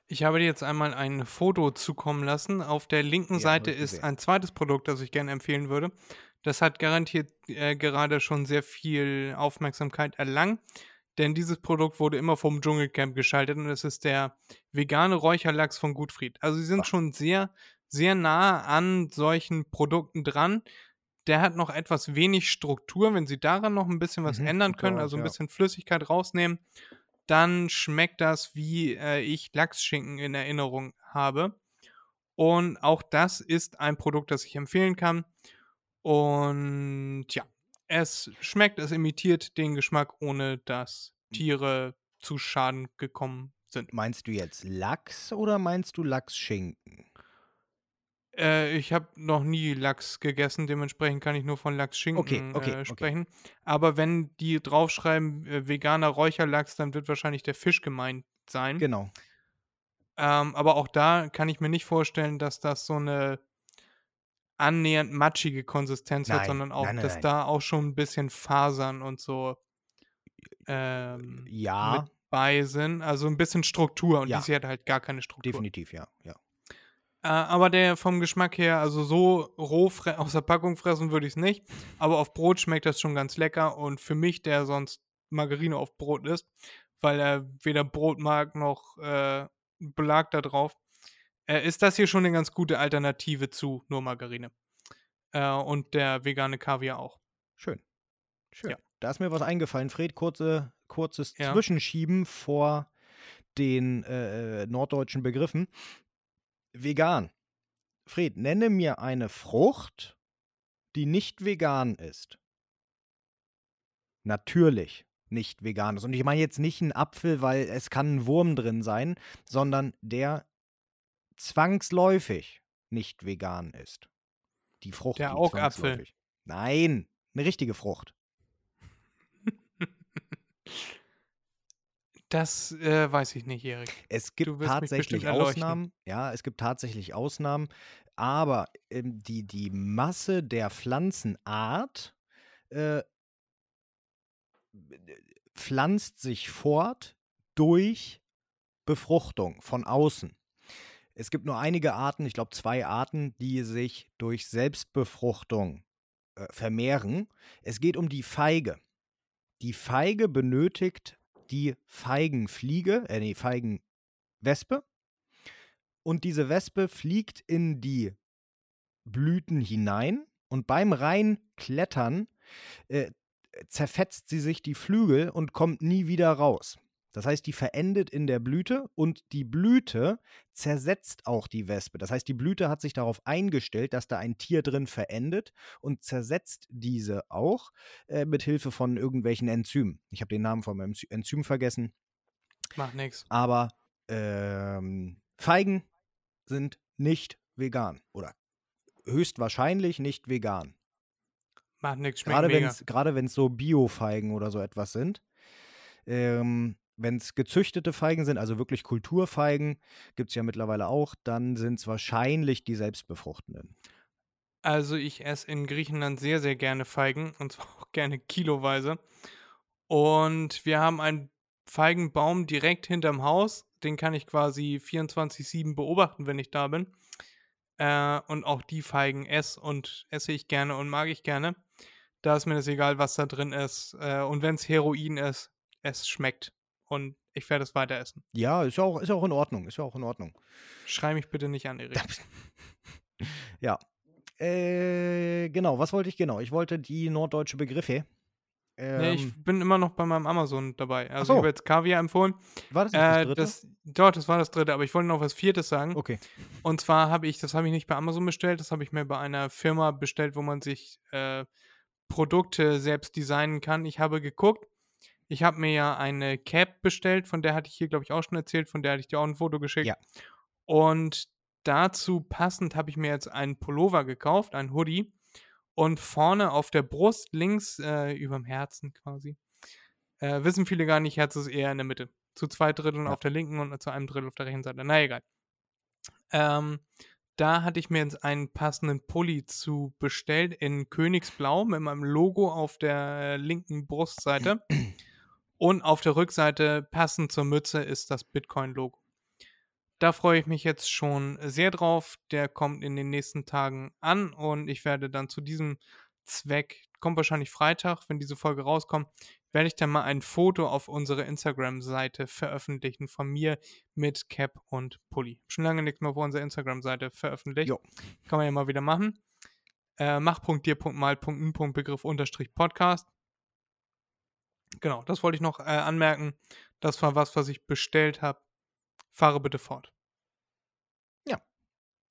Ich habe dir jetzt einmal ein Foto zukommen lassen. Auf der linken Ja, Seite ist ein zweites Produkt, das ich gerne empfehlen würde. Das hat garantiert äh, gerade schon sehr viel Aufmerksamkeit erlangt, denn dieses Produkt wurde immer vom Dschungelcamp geschaltet und es ist der vegane Räucherlachs von Gutfried. Also sie sind Ach. schon sehr, sehr nah an solchen Produkten dran. Der hat noch etwas wenig Struktur. Wenn sie daran noch ein bisschen was Mhm, ändern können, also ein ja. bisschen Flüssigkeit rausnehmen, dann schmeckt das, wie äh, ich Lachsschinken in Erinnerung habe. Und auch das ist ein Produkt, das ich empfehlen kann. Und ja, es schmeckt, es imitiert den Geschmack, ohne dass Tiere zu Schaden gekommen sind. Meinst du jetzt Lachs oder meinst du Lachsschinken? Äh, ich habe noch nie Lachs gegessen, dementsprechend kann ich nur von Lachsschinken Okay, okay, äh, okay. sprechen. Aber wenn die draufschreiben, äh, veganer Räucherlachs, dann wird wahrscheinlich der Fisch gemeint sein. Genau. Ähm, aber auch da kann ich mir nicht vorstellen, dass das so eine annähernd matschige Konsistenz hat, Nein, sondern auch, nein, nein, dass da auch schon ein bisschen Fasern und so ähm, mit Ja, bei sind. Also ein bisschen Struktur und Ja. hier hat halt gar keine Struktur. definitiv, ja. ja. Äh, aber der vom Geschmack her, also so roh aus der Packung fressen würde ich es nicht. Aber auf Brot schmeckt das schon ganz lecker. Und für mich, der sonst Margarine auf Brot isst, weil er weder Brot mag noch äh, Belag da drauf, äh, ist das hier schon eine ganz gute Alternative zu nur Margarine. Äh, und der vegane Kaviar auch. Schön. Schön. Ja. Da ist mir was eingefallen, Fred. Kurze, kurzes Ja. Zwischenschieben vor den äh, äh, norddeutschen Begriffen. Vegan. Fred, nenne mir eine Frucht, die nicht vegan ist. Natürlich nicht vegan ist. Und ich meine jetzt nicht einen Apfel, weil es kann ein Wurm drin sein, sondern der zwangsläufig nicht vegan ist. Die Frucht, Der Augapfel. Nein, eine richtige Frucht. *laughs* Das äh, weiß ich nicht, Erik. Es gibt tatsächlich. Ausnahmen. Ja, es gibt tatsächlich Ausnahmen. Aber ähm, die, die Masse der Pflanzenart äh, pflanzt sich fort durch Befruchtung von außen. Es gibt nur einige Arten, ich glaube zwei Arten, die sich durch Selbstbefruchtung äh, vermehren. Es geht um die Feige. Die Feige benötigt die Feigenfliege, äh, nee, Feigenwespe. Und diese Wespe fliegt in die Blüten hinein und beim Reinklettern äh, zerfetzt sie sich die Flügel und kommt nie wieder raus. Das heißt, die verendet in der Blüte und die Blüte zersetzt auch die Wespe. Das heißt, die Blüte hat sich darauf eingestellt, dass da ein Tier drin verendet und zersetzt diese auch äh, mit Hilfe von irgendwelchen Enzymen. Ich habe den Namen vom Enzy- Enzym vergessen, Macht nichts. aber ähm, Feigen sind nicht vegan oder höchstwahrscheinlich nicht vegan. Macht nichts. Schmeckt Gerade wenn es so Bio-Feigen oder so etwas sind. Ähm, wenn es gezüchtete Feigen sind, also wirklich Kulturfeigen, gibt es ja mittlerweile auch, dann sind es wahrscheinlich die selbstbefruchtenden. Also ich esse in Griechenland sehr, sehr gerne Feigen und *laughs* zwar auch gerne kiloweise. Und wir haben einen Feigenbaum direkt hinterm Haus. Den kann ich quasi 24-7 beobachten, wenn ich da bin. Äh, und auch die Feigen esse und esse ich gerne und mag ich gerne. Da ist mir das egal, was da drin ist. Äh, und wenn es Heroin ist, es schmeckt. Und ich werde es weiter essen. Ja, ist ja auch, ist auch in Ordnung, ist ja auch in Ordnung. Schrei mich bitte nicht an, Erik. *laughs* Ja. Äh, genau, was wollte ich genau? Ich wollte die norddeutsche Begriffe. Ähm, Nee, ich bin immer noch bei meinem Amazon dabei. Also so. ich habe jetzt Kaviar empfohlen. war das das Äh, dritte? das, dort, das war das dritte, aber ich wollte noch was Viertes sagen. okay. Und zwar habe ich, das habe ich nicht bei Amazon bestellt, das habe ich mir bei einer Firma bestellt, wo man sich äh, Produkte selbst designen kann. Ich habe geguckt, ich habe mir ja eine Cap bestellt, von der hatte ich hier, glaube ich, auch schon erzählt, von der hatte ich dir auch ein Foto geschickt. Ja. Und dazu passend habe ich mir jetzt einen Pullover gekauft, einen Hoodie. Und vorne auf der Brust, links äh, überm Herzen quasi, äh, wissen viele gar nicht, Herz ist eher in der Mitte. Zu zwei Dritteln Ja. auf der linken und zu einem Drittel auf der rechten Seite. Na egal. Ähm, da hatte ich mir jetzt einen passenden Pulli zu bestellt in Königsblau mit meinem Logo auf der linken Brustseite. *clears throat* Und auf der Rückseite, passend zur Mütze, ist das Bitcoin-Logo. Da freue ich mich jetzt schon sehr drauf. Der kommt in den nächsten Tagen an und ich werde dann zu diesem Zweck, kommt wahrscheinlich Freitag, wenn diese Folge rauskommt, werde ich dann mal ein Foto auf unsere Instagram-Seite veröffentlichen von mir mit Cap und Pulli. Schon lange nichts mehr auf unserer Instagram-Seite veröffentlicht. Jo. Kann man ja mal wieder machen. Äh, mach.dir.mal.n.begriff unterstrich Podcast. Genau, das wollte ich noch äh, anmerken. Das war was, was ich bestellt habe. Fahre bitte fort.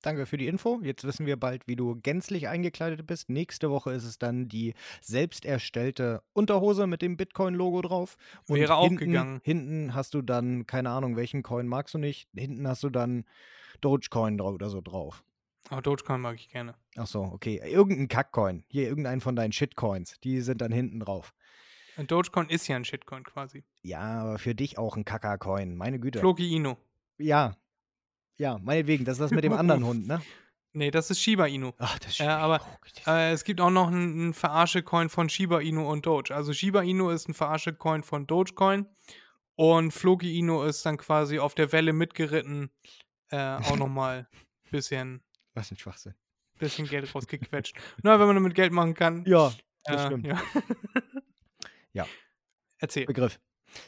Danke für die Info. Jetzt wissen wir bald, wie du gänzlich eingekleidet bist. Nächste Woche ist es dann die selbst erstellte Unterhose mit dem Bitcoin-Logo drauf. Und Wäre auch hinten, gegangen. Hinten hast du dann, keine Ahnung, welchen Coin magst du nicht. Hinten hast du dann Dogecoin oder so drauf. Aber Dogecoin mag ich gerne. Ach so, okay. Irgendein Kackcoin. Hier irgendein von deinen Shitcoins. Die sind dann hinten drauf. Und Dogecoin ist ja ein Shitcoin quasi. Ja, aber für dich auch ein Kackercoin. Meine Güte. Floki Ino. Ja. Ja, meinetwegen. Das ist das mit dem *laughs* anderen Hund, ne? Nee, das ist Shiba Inu. Ach, das ist Ja, aber, Oh, Äh, es gibt auch noch einen, einen Verarsche-Coin von Shiba Inu und Doge. Also Shiba Inu ist ein Verarsche-Coin von Dogecoin und Floki Inu ist dann quasi auf der Welle mitgeritten, äh, auch nochmal ein *laughs* bisschen, Was ein Schwachsinn. bisschen Geld rausgequetscht. Na, wenn man damit Geld machen kann. Ja, das äh, stimmt. Ja. *laughs* Ja. Erzähl. Begriff.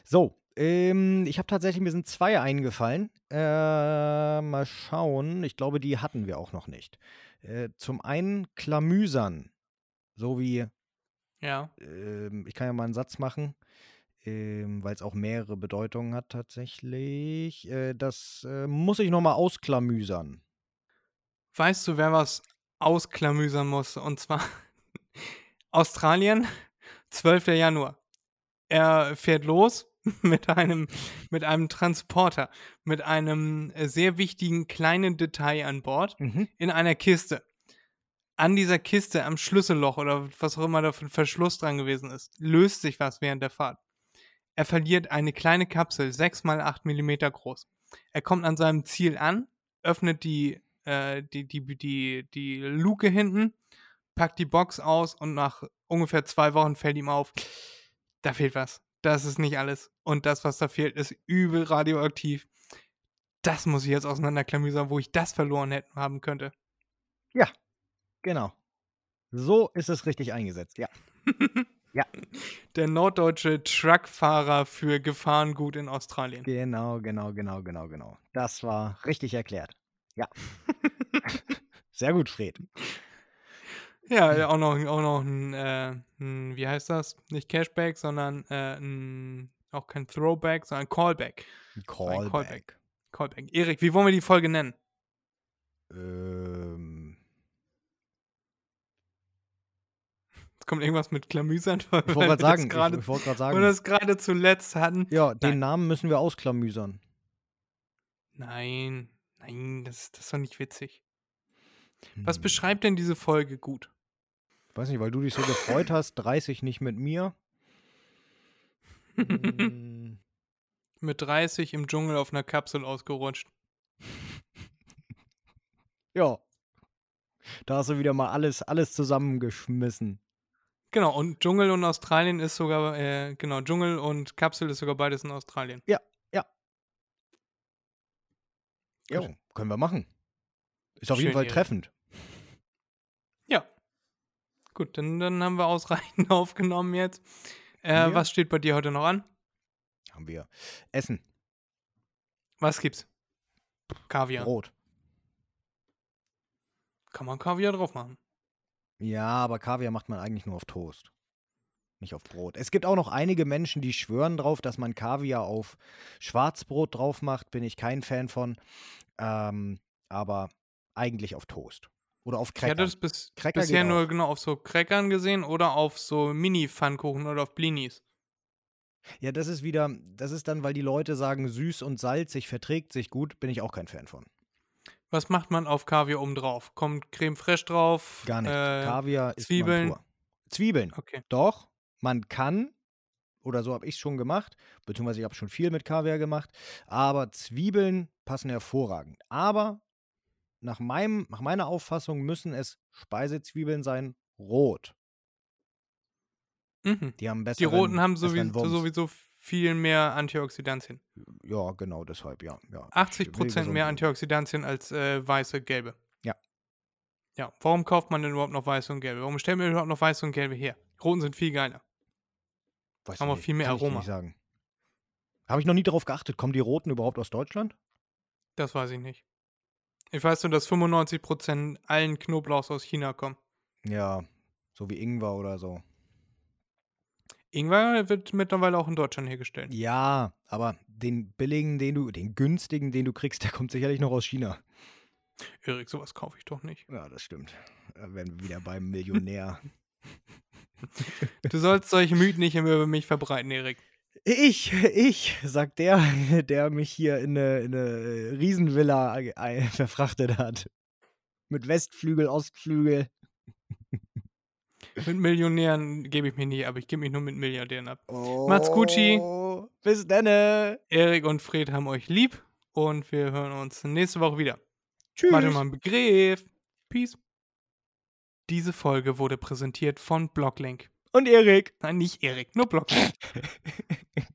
So, ähm, ich habe tatsächlich, mir sind zwei eingefallen. Äh, mal schauen. Ich glaube, die hatten wir auch noch nicht. Äh, zum einen Klamüsern. So wie, Ja. ähm, ich kann ja mal einen Satz machen, ähm, weil es auch mehrere Bedeutungen hat tatsächlich. Äh, das äh, muss ich nochmal ausklamüsern. Weißt du, wer was ausklamüsern muss? Und zwar *laughs* Australien, 12. Januar. Er fährt los *laughs* mit einem, mit einem Transporter, mit einem äh, sehr wichtigen kleinen Detail an Bord Mhm. in einer Kiste. An dieser Kiste, am Schlüsselloch oder was auch immer da für ein Verschluss dran gewesen ist, löst sich was während der Fahrt. Er verliert eine kleine Kapsel, 6 mal 8 Millimeter groß. Er kommt an seinem Ziel an, öffnet die, äh, die, die, die, die Luke hinten, packt die Box aus und nach ungefähr zwei Wochen fällt ihm auf, da fehlt was. Das ist nicht alles. Und das, was da fehlt, ist übel radioaktiv. Das muss ich jetzt auseinanderklamüsern, wo ich das verloren hätten haben könnte. Genau. So ist es richtig eingesetzt, *laughs* ja. Der norddeutsche Truckfahrer für Gefahrengut in Australien. Genau, genau, genau, genau, genau. Das war richtig erklärt. Ja. *laughs* Sehr gut, Fred. Ja, ja, auch noch, auch noch ein, äh, ein, wie heißt das? Nicht Cashback, sondern äh, ein, auch kein Throwback, sondern Callback. Ein Callback. Callback. Callback. Erik, wie wollen wir die Folge nennen? Ähm, Es kommt irgendwas mit Klamüsern. ich wollte gerade sagen, ich, Gerade, ich wollte gerade weil wir sagen, das gerade zuletzt hatten. ja, den Nein. Namen müssen wir ausklamüsern. Nein, nein, das, das ist doch nicht witzig. Was Hm. beschreibt denn diese Folge gut? Weiß nicht, weil du dich so gefreut hast, 30 nicht mit mir. *laughs* Hm, Mit 30 im Dschungel auf einer Kapsel ausgerutscht. ja. Da hast du wieder mal alles, alles zusammengeschmissen. Genau, und Dschungel und Australien ist sogar, äh, genau, Dschungel und Kapsel ist sogar beides in Australien. Jo, Gut. können wir machen. Ist auf jeden Schön, Fall Erik. treffend. Gut, dann, dann haben wir ausreichend *laughs* aufgenommen jetzt. Äh. Was steht bei dir heute noch an? Haben wir. Essen, Was gibt's? Kaviar. Brot. Kann man Kaviar drauf machen? Ja, aber Kaviar macht man eigentlich nur auf Toast. Nicht auf Brot. Es gibt auch noch einige Menschen, die schwören drauf, dass man Kaviar auf Schwarzbrot drauf macht. Bin ich kein Fan von. Ähm, aber eigentlich auf Toast. Oder auf Ich hatte das bis, Cracker bisher nur genau auf so Crackern gesehen oder auf so Mini-Pfannkuchen oder auf Blinis. Ja, das ist wieder, das ist dann, weil die Leute sagen, süß und salzig verträgt sich gut, bin ich auch kein Fan von. Was macht man auf Kaviar oben drauf? Kommt Creme fraiche drauf? Gar nicht. Äh, Kaviar ist Zwiebeln. Zwiebeln. okay. Doch, man kann, oder so habe ich es schon gemacht, beziehungsweise ich habe schon viel mit Kaviar gemacht, aber Zwiebeln passen hervorragend. Aber nach, meinem, nach meiner Auffassung müssen es Speisezwiebeln sein, rot. Mhm. Die haben Die besseren, roten haben sowieso, sowieso viel mehr Antioxidantien. Ja, genau, deshalb, ja. ja. Ich 80 will Prozent mehr. Antioxidantien als äh, weiße, gelbe. Ja. Ja, warum kauft man denn überhaupt noch weiße und gelbe? Warum stellen wir überhaupt noch weiße und gelbe her? Roten sind viel geiler. Weiß haben nicht, viel mehr Aroma. Habe ich noch nie darauf geachtet. Kommen die roten überhaupt aus Deutschland? Das weiß ich nicht. Ich weiß nur, dass 95 Prozent allen Knoblauchs aus China kommen. Ja, so wie Ingwer oder so. Ingwer wird mittlerweile auch in Deutschland hergestellt. Ja, aber den billigen, den du, den günstigen, den du kriegst, *laughs* der kommt sicherlich noch aus China. Erik, sowas kaufe ich doch nicht. Ja, das stimmt. Da wären wir wieder beim Millionär. *laughs* Du sollst solche Mythen nicht immer über mich verbreiten, Erik. Ich, ich, sagt der, *laughs* der mich hier in eine, in eine Riesenvilla äh, *laughs* verfrachtet hat. Mit Westflügel, Ostflügel. Mit Millionären gebe ich mich nicht ab. Ich gebe mich nur mit Milliardären ab. Macht's Gucci. Oh, Bis denne. Erik und Fred haben euch lieb und wir hören uns nächste Woche wieder. Tschüss. Warte mal, einen Begriff. Peace. Diese Folge wurde präsentiert von Blocklink. Und Erik. Nein, nicht Erik, nur Blocklink. *laughs*